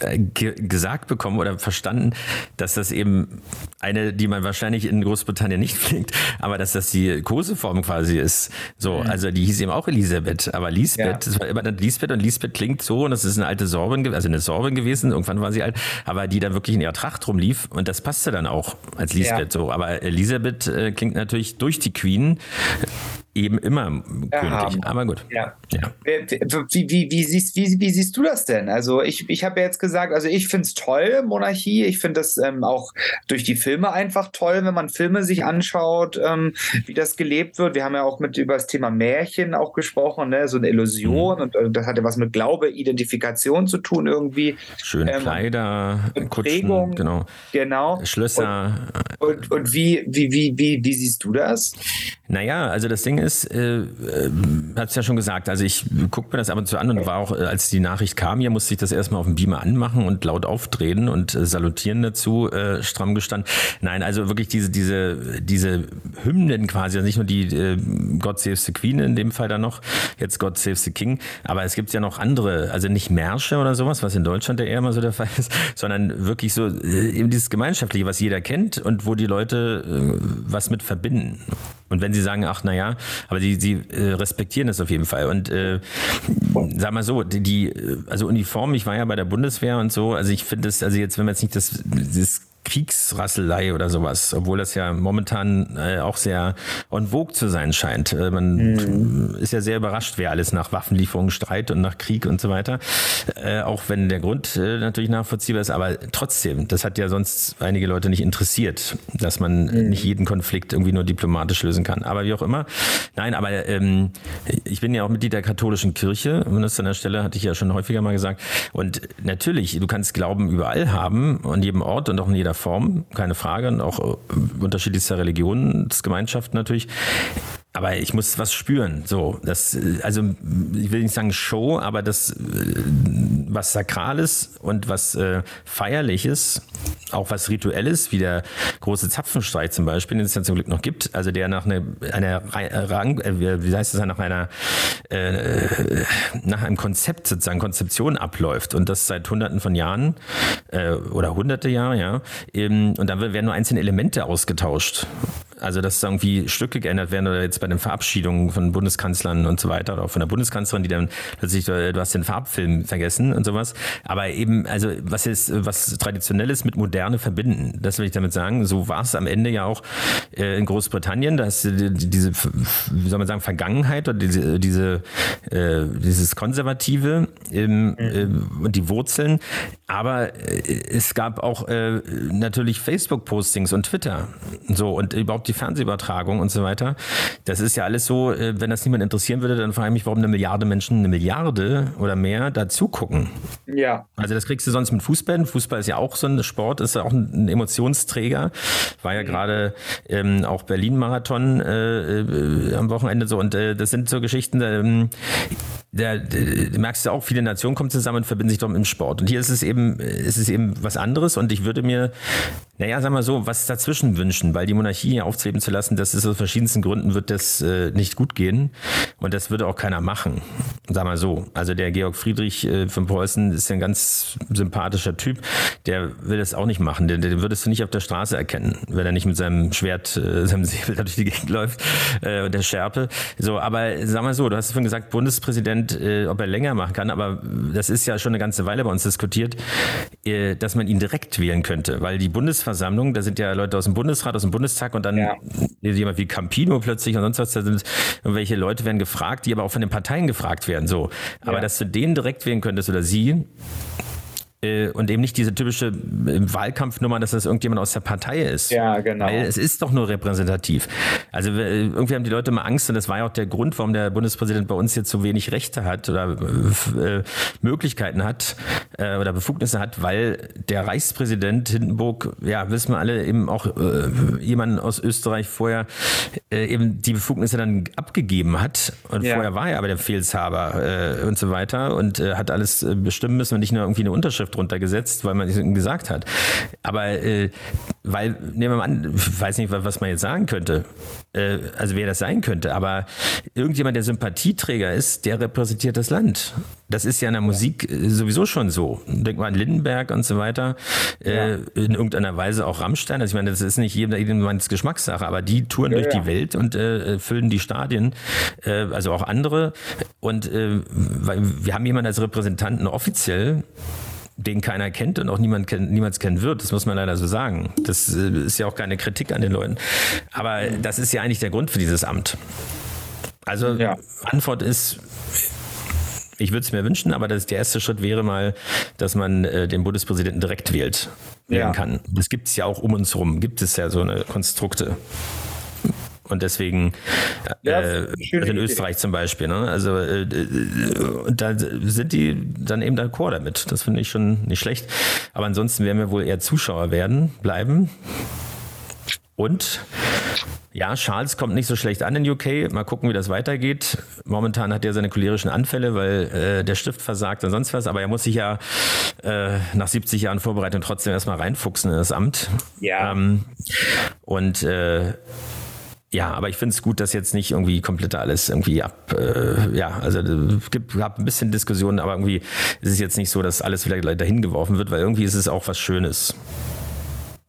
äh, gesagt bekommen oder verstanden, dass das eben eine, die man wahrscheinlich in Großbritannien nicht (laughs) pflegt, aber dass das die Koseform quasi ist. So, mhm. also die hieß eben auch Elisabeth, aber Lisbeth, ja. das war immer dann Lisbeth und Lisbeth klingt so und das ist eine alte Sorbin, also eine Sorbin gewesen, irgendwann war sie alt, aber die dann wirklich in ihrer Tracht rumlief und das passte dann auch als Lisbeth ja. so. Aber Elisabeth äh, klingt natürlich durch die Queen eben immer königlich. Aber gut. Ja. ja. Wie, wie, wie, siehst, wie, wie siehst du das denn? Also ich, ich habe ja jetzt gesagt, also ich finde es toll, Monarchie. Ich finde das ähm, auch durch die Filme einfach toll, wenn man Filme sich anschaut, ähm, wie das gelebt wird. Wir haben ja auch mit über das Thema Märchen auch gesprochen, ne? so eine Illusion mhm. und, und, das hat ja was mit Glaube, Identifikation zu tun irgendwie. Schöne ähm, Kleider, Kutschen, genau. genau. Schlösser. Und, und, und wie, wie, wie, wie, wie siehst du das? Naja, also das Ding ist, äh, äh, hat es ja schon gesagt, also ich gucke mir das ab und zu an und war auch, äh, als die Nachricht kam hier, musste ich das erstmal auf dem Beamer anmachen und laut aufdrehen und äh, salutieren dazu, äh, stramm gestanden. Nein, also wirklich diese, diese, diese Hymnen quasi, also nicht nur die äh, God Save the Queen in dem Fall dann noch, jetzt God Save the King, aber es gibt ja noch andere, also nicht Märsche oder sowas, was in Deutschland ja eher immer so der Fall ist, sondern wirklich so äh, eben dieses Gemeinschaftliche, was jeder kennt und wo die Leute äh, was mit verbinden. Und wenn sie sagen, ach naja, aber sie, sie äh, respektieren es auf jeden Fall. Und äh, sag mal so, die, die, also Uniform, ich war ja bei der Bundeswehr und so, also ich finde das, also jetzt, wenn man jetzt nicht das, das Kriegsrasselei oder sowas, obwohl das ja momentan äh, auch sehr on vogue zu sein scheint. Äh, man mhm. ist ja sehr überrascht, wer alles nach Waffenlieferungen streit und nach Krieg und so weiter. Äh, auch wenn der Grund äh, natürlich nachvollziehbar ist, aber trotzdem, das hat ja sonst einige Leute nicht interessiert, dass man mhm. nicht jeden Konflikt irgendwie nur diplomatisch lösen kann. Aber wie auch immer. Nein, aber ähm, ich bin ja auch Mitglied der katholischen Kirche. Das an der Stelle hatte ich ja schon häufiger mal gesagt. Und natürlich, du kannst Glauben überall haben, an jedem Ort und auch in jeder Form, keine Frage. Und auch äh, unterschiedlichster Religionsgemeinschaft natürlich aber ich muss was spüren. So, das, also ich will nicht sagen Show, aber das, was Sakrales und was äh, Feierliches, auch was Rituelles, wie der große Zapfenstreich zum Beispiel, den es ja zum Glück noch gibt, also der nach einer, einer Rang, äh, wie heißt das, nach einer, äh, nach einem Konzept sozusagen, Konzeption abläuft und das seit hunderten von Jahren äh, oder hunderte Jahre, ja, eben, und dann werden nur einzelne Elemente ausgetauscht. Also, dass irgendwie Stücke geändert werden oder jetzt bei den Verabschiedungen von Bundeskanzlern und so weiter oder auch von der Bundeskanzlerin, die dann plötzlich, du hast den Farbfilm vergessen und sowas. Aber eben, also was ist, was Traditionelles mit Moderne verbinden, das will ich damit sagen. So war es am Ende ja auch äh, in Großbritannien, dass diese, wie soll man sagen, Vergangenheit oder diese, diese äh, dieses Konservative äh, und die Wurzeln. Aber äh, es gab auch äh, natürlich Facebook-Postings und Twitter. So, und überhaupt die Fernsehübertragung und so weiter. Das ist ja alles so, äh, wenn das niemand interessieren würde, dann frage ich mich, warum eine Milliarde Menschen, eine Milliarde oder mehr da zugucken. Ja. Also das kriegst du sonst mit Fußball. Fußball ist ja auch so ein Sport, ist ja auch ein Emotionsträger. War ja mhm. gerade ähm, auch Berlin-Marathon äh, äh, am Wochenende so und äh, das sind so Geschichten, ähm, der, der, merkst du auch, viele Nationen kommen zusammen und verbinden sich doch im Sport. Und hier ist es eben, ist es eben was anderes und ich würde mir, naja, sag mal so, was dazwischen wünschen, weil die Monarchie hier aufzweben zu lassen, das ist aus verschiedensten Gründen wird das äh, nicht gut gehen und das würde auch keiner machen. Sag mal so. Also der Georg Friedrich äh, von Preußen ist ja ein ganz sympathischer Typ, der will das auch nicht machen. Den, den würdest du nicht auf der Straße erkennen, wenn er nicht mit seinem Schwert, äh, seinem (laughs) Säbel da durch die Gegend läuft, äh, der Schärpe. So, aber sag mal so, du hast vorhin gesagt, Bundespräsident Präsident, äh, ob er länger machen kann, aber das ist ja schon eine ganze Weile bei uns diskutiert, äh, dass man ihn direkt wählen könnte, weil die Bundesversammlung, da sind ja Leute aus dem Bundesrat, aus dem Bundestag und dann ja. jemand wie Campino plötzlich und sonst was, da sind irgendwelche Leute werden gefragt, die aber auch von den Parteien gefragt werden, so. Aber ja. dass du den direkt wählen könntest oder sie, und eben nicht diese typische äh, Wahlkampfnummer, dass das irgendjemand aus der Partei ist. Ja, genau. Weil es ist doch nur repräsentativ. Also äh, irgendwie haben die Leute immer Angst und das war ja auch der Grund, warum der Bundespräsident bei uns jetzt so wenig Rechte hat oder äh, Möglichkeiten hat äh, oder Befugnisse hat, weil der Reichspräsident Hindenburg, ja, wissen wir alle, eben auch äh, jemanden aus Österreich vorher eben die Befugnisse dann abgegeben hat und ja. vorher war er aber der Befehlshaber und so weiter und hat alles bestimmen müssen und nicht nur irgendwie eine Unterschrift Unterschrift drunter gesetzt, weil man es gesagt hat. Aber äh, weil, nehmen wir mal an, ich weiß nicht, was man jetzt sagen könnte, äh, also wer das sein könnte, aber irgendjemand, der Sympathieträger ist, der repräsentiert das Land. Das ist ja in der Musik äh, sowieso schon so. Denk mal an Lindenberg und so weiter. Äh, ja. in irgendeiner Weise auch Rammstein. Also ich meine, das ist nicht jemandes Geschmackssache, aber die touren ja, durch ja. die Welt und äh, füllen die Stadien, äh, also auch andere. Und äh, wir haben jemanden als Repräsentanten offiziell, den keiner kennt und auch niemand kennt, niemals kennen wird. Das muss man leider so sagen. Das äh, ist ja auch keine Kritik an den Leuten. Aber das ist ja eigentlich der Grund für dieses Amt. Also ja. Antwort ist, ich würde es mir wünschen, aber das, der erste Schritt wäre mal, dass man äh, den Bundespräsidenten direkt wählt, wählen ja. kann. Das gibt es ja auch um uns herum, gibt es ja so eine Konstrukte. Und deswegen ja, äh, in Österreich Idee. zum Beispiel. Ne? Also äh, da sind die dann eben d'accord damit. Das finde ich schon nicht schlecht. Aber ansonsten werden wir wohl eher Zuschauer werden, bleiben. Und ja, Charles kommt nicht so schlecht an in UK. Mal gucken, wie das weitergeht. Momentan hat er seine cholerischen Anfälle, weil äh, der Stift versagt und sonst was. Aber er muss sich ja äh, nach 70 Jahren Vorbereitung trotzdem erstmal reinfuchsen in das Amt. Ja. Ähm, und äh, ja, aber ich finde es gut, dass jetzt nicht irgendwie komplett alles irgendwie ab, äh, ja, also es gibt gab ein bisschen Diskussionen, aber irgendwie ist es jetzt nicht so, dass alles wieder dahin geworfen wird, weil irgendwie ist es auch was Schönes.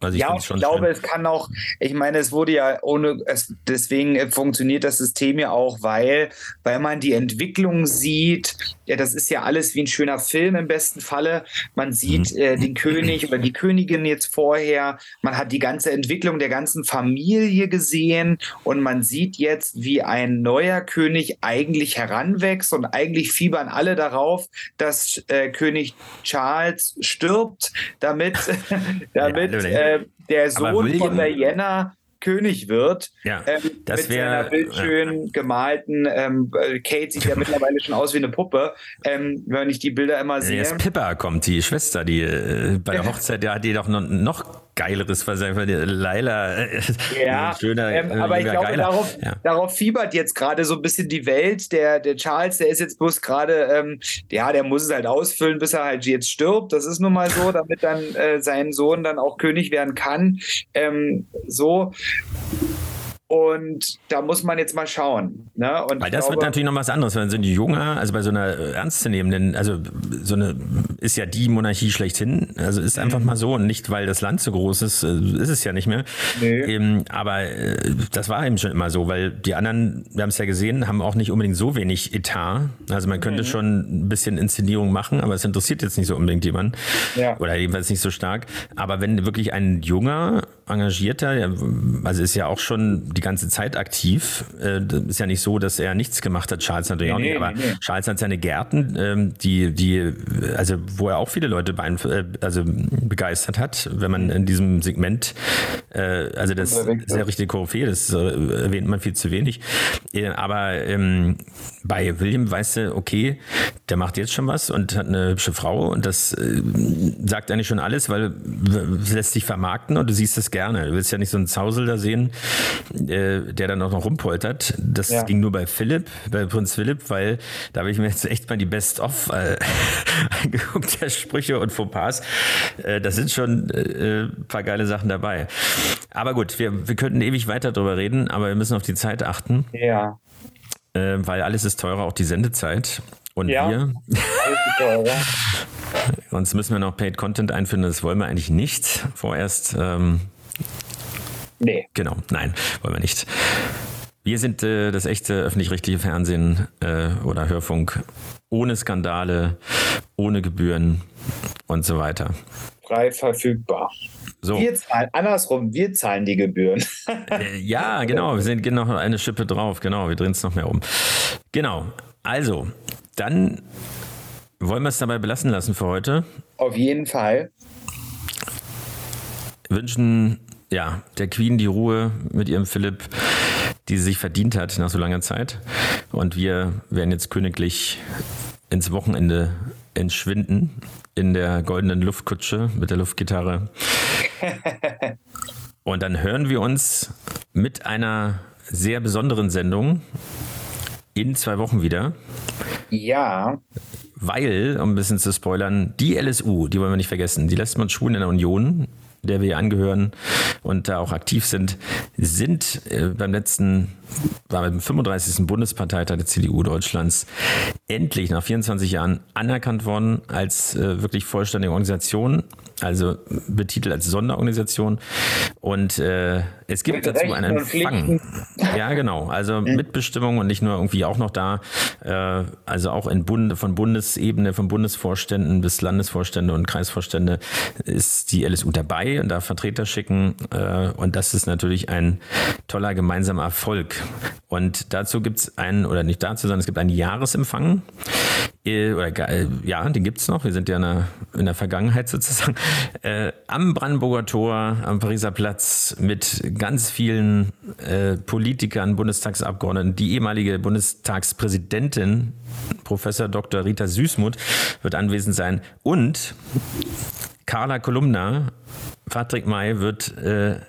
Also ich ja, ich glaube, schlimm. es kann auch, ich meine, es wurde ja ohne, es, deswegen funktioniert das System ja auch, weil, weil man die Entwicklung sieht, ja, das ist ja alles wie ein schöner Film im besten Falle. Man sieht mhm. äh, den König oder die Königin jetzt vorher, man hat die ganze Entwicklung der ganzen Familie gesehen und man sieht jetzt, wie ein neuer König eigentlich heranwächst und eigentlich fiebern alle darauf, dass äh, König Charles stirbt, damit, (laughs) damit ja, äh, der Sohn von Diana König wird. Ja, ähm, das mit wär, seiner bildschön ja. gemalten, ähm, Kate sieht ja (laughs) mittlerweile schon aus wie eine Puppe, ähm, wenn ich die Bilder immer sehe. Jetzt Pippa kommt, die Schwester, die äh, bei der Hochzeit, ja, hat die doch noch, noch geileres, was einfach Laila, äh, ja, schöner, ähm, äh, aber ich glaube, darauf, ja. darauf, fiebert jetzt gerade so ein bisschen die Welt. Der, der Charles, der ist jetzt bloß gerade, ähm, ja, der muss es halt ausfüllen, bis er halt jetzt stirbt. Das ist nun mal so, damit dann äh, sein Sohn dann auch König werden kann. Ähm, so. Und da muss man jetzt mal schauen. Ne? Und Weil das glaube, wird natürlich noch was anderes, wenn so ein junger, also bei so einer ernstzunehmenden, also so eine ist ja die Monarchie schlechthin. Also ist einfach mhm. mal so und nicht, weil das Land so groß ist, äh, ist es ja nicht mehr. Nee. Ähm, aber äh, das war eben schon immer so, weil die anderen, wir haben es ja gesehen, haben auch nicht unbedingt so wenig Etat. Also man könnte mhm. schon ein bisschen Inszenierung machen, aber es interessiert jetzt nicht so unbedingt jemanden. Ja. Oder jedenfalls nicht so stark. Aber wenn wirklich ein junger, engagierter, also ist ja auch schon die ganze Zeit aktiv. Äh, ist ja nicht so, dass er nichts gemacht hat. Charles natürlich nee, auch nicht. aber nee. Charles hat seine Gärten, ähm, die, die, also wo er auch viele Leute äh, also begeistert hat, wenn man in diesem Segment, äh, also das ist ja richtig Koryphäe, das erwähnt man viel zu wenig. Aber ähm, bei William weißt du, okay, der macht jetzt schon was und hat eine hübsche Frau und das sagt eigentlich schon alles, weil es lässt sich vermarkten und du siehst es gerne. Du willst ja nicht so einen Zausel da sehen, äh, der dann auch noch rumpoltert. Das ja. ging nur bei Philipp, bei Prinz Philipp, weil da habe ich mir jetzt echt mal die Best-of äh, (laughs) angeguckt, der Sprüche und Fauxpas. Äh, das sind schon äh, ein paar geile Sachen dabei. Aber gut, wir, wir könnten ewig weiter drüber reden, aber wir müssen auf die Zeit achten. Ja. Äh, weil alles ist teurer, auch die Sendezeit. Und ja, wir. (laughs) Sonst müssen wir noch Paid Content einführen, das wollen wir eigentlich nicht. Vorerst ähm, Nee. Genau, nein, wollen wir nicht. Wir sind äh, das echte öffentlich-rechtliche Fernsehen äh, oder Hörfunk ohne Skandale, ohne Gebühren und so weiter. Frei verfügbar. So. Wir zahlen, andersrum, wir zahlen die Gebühren. äh, ja, genau, wir sind noch eine Schippe drauf, genau, wir drehen es noch mehr um. Genau, also, dann wollen wir es dabei belassen lassen für heute. Auf jeden Fall. Wünschen ja, der Queen die Ruhe mit ihrem Philipp, die sie sich verdient hat nach so langer Zeit. Und wir werden jetzt königlich ins Wochenende entschwinden in der goldenen Luftkutsche mit der Luftgitarre. (laughs) Und dann hören wir uns mit einer sehr besonderen Sendung in zwei Wochen wieder. Ja. Weil, um ein bisschen zu spoilern, die LSU, die wollen wir nicht vergessen, die lässt man Schulen in der Union der wir angehören und da auch aktiv sind, sind äh, beim letzten, war beim 35. Bundesparteitag der CDU Deutschlands endlich nach 24 Jahren anerkannt worden als äh, wirklich vollständige Organisation, also betitelt als Sonderorganisation. Und äh, es gibt dazu einen Empfang. Ja, genau. Also Mitbestimmung und nicht nur irgendwie auch noch da, äh, also auch in Bund, von Bundesebene, von Bundesvorständen bis Landesvorstände und Kreisvorstände ist die LSU dabei und darf Vertreter schicken. Äh, und das ist natürlich ein toller gemeinsamer Erfolg. Und dazu gibt es einen, oder nicht dazu, sondern es gibt einen Jahresempfang. Äh, oder, äh, ja, den gibt es noch. Wir sind ja in der, in der Vergangenheit (laughs) sozusagen. Äh, am Brandenburger Tor, am Pariser Platz mit ganz vielen äh, Politikern, Bundestagsabgeordneten. Die ehemalige Bundestagspräsidentin, Professor Dr. Rita Süßmuth, wird anwesend sein. Und Carla Kolumna, Patrick May wird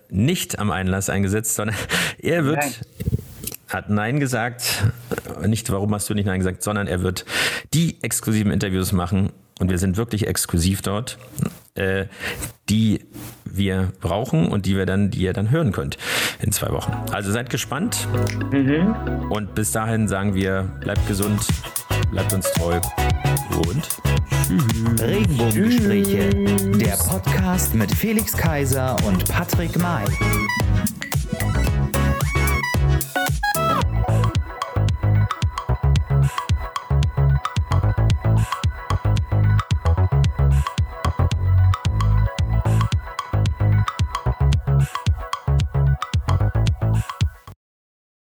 nicht am Einlass eingesetzt, sondern (laughs) er wird Nein hat Nein gesagt. Nicht, warum hast du nicht Nein gesagt, sondern er wird die exklusiven Interviews machen. Und wir sind wirklich exklusiv dort, äh, die wir brauchen und die wir dann, die ihr dann hören könnt in zwei Wochen. Also seid gespannt. Mhm. Und bis dahin sagen wir, bleibt gesund, bleibt uns treu und Regenbogengespräche, der Podcast mit Felix Kaiser und Patrick May.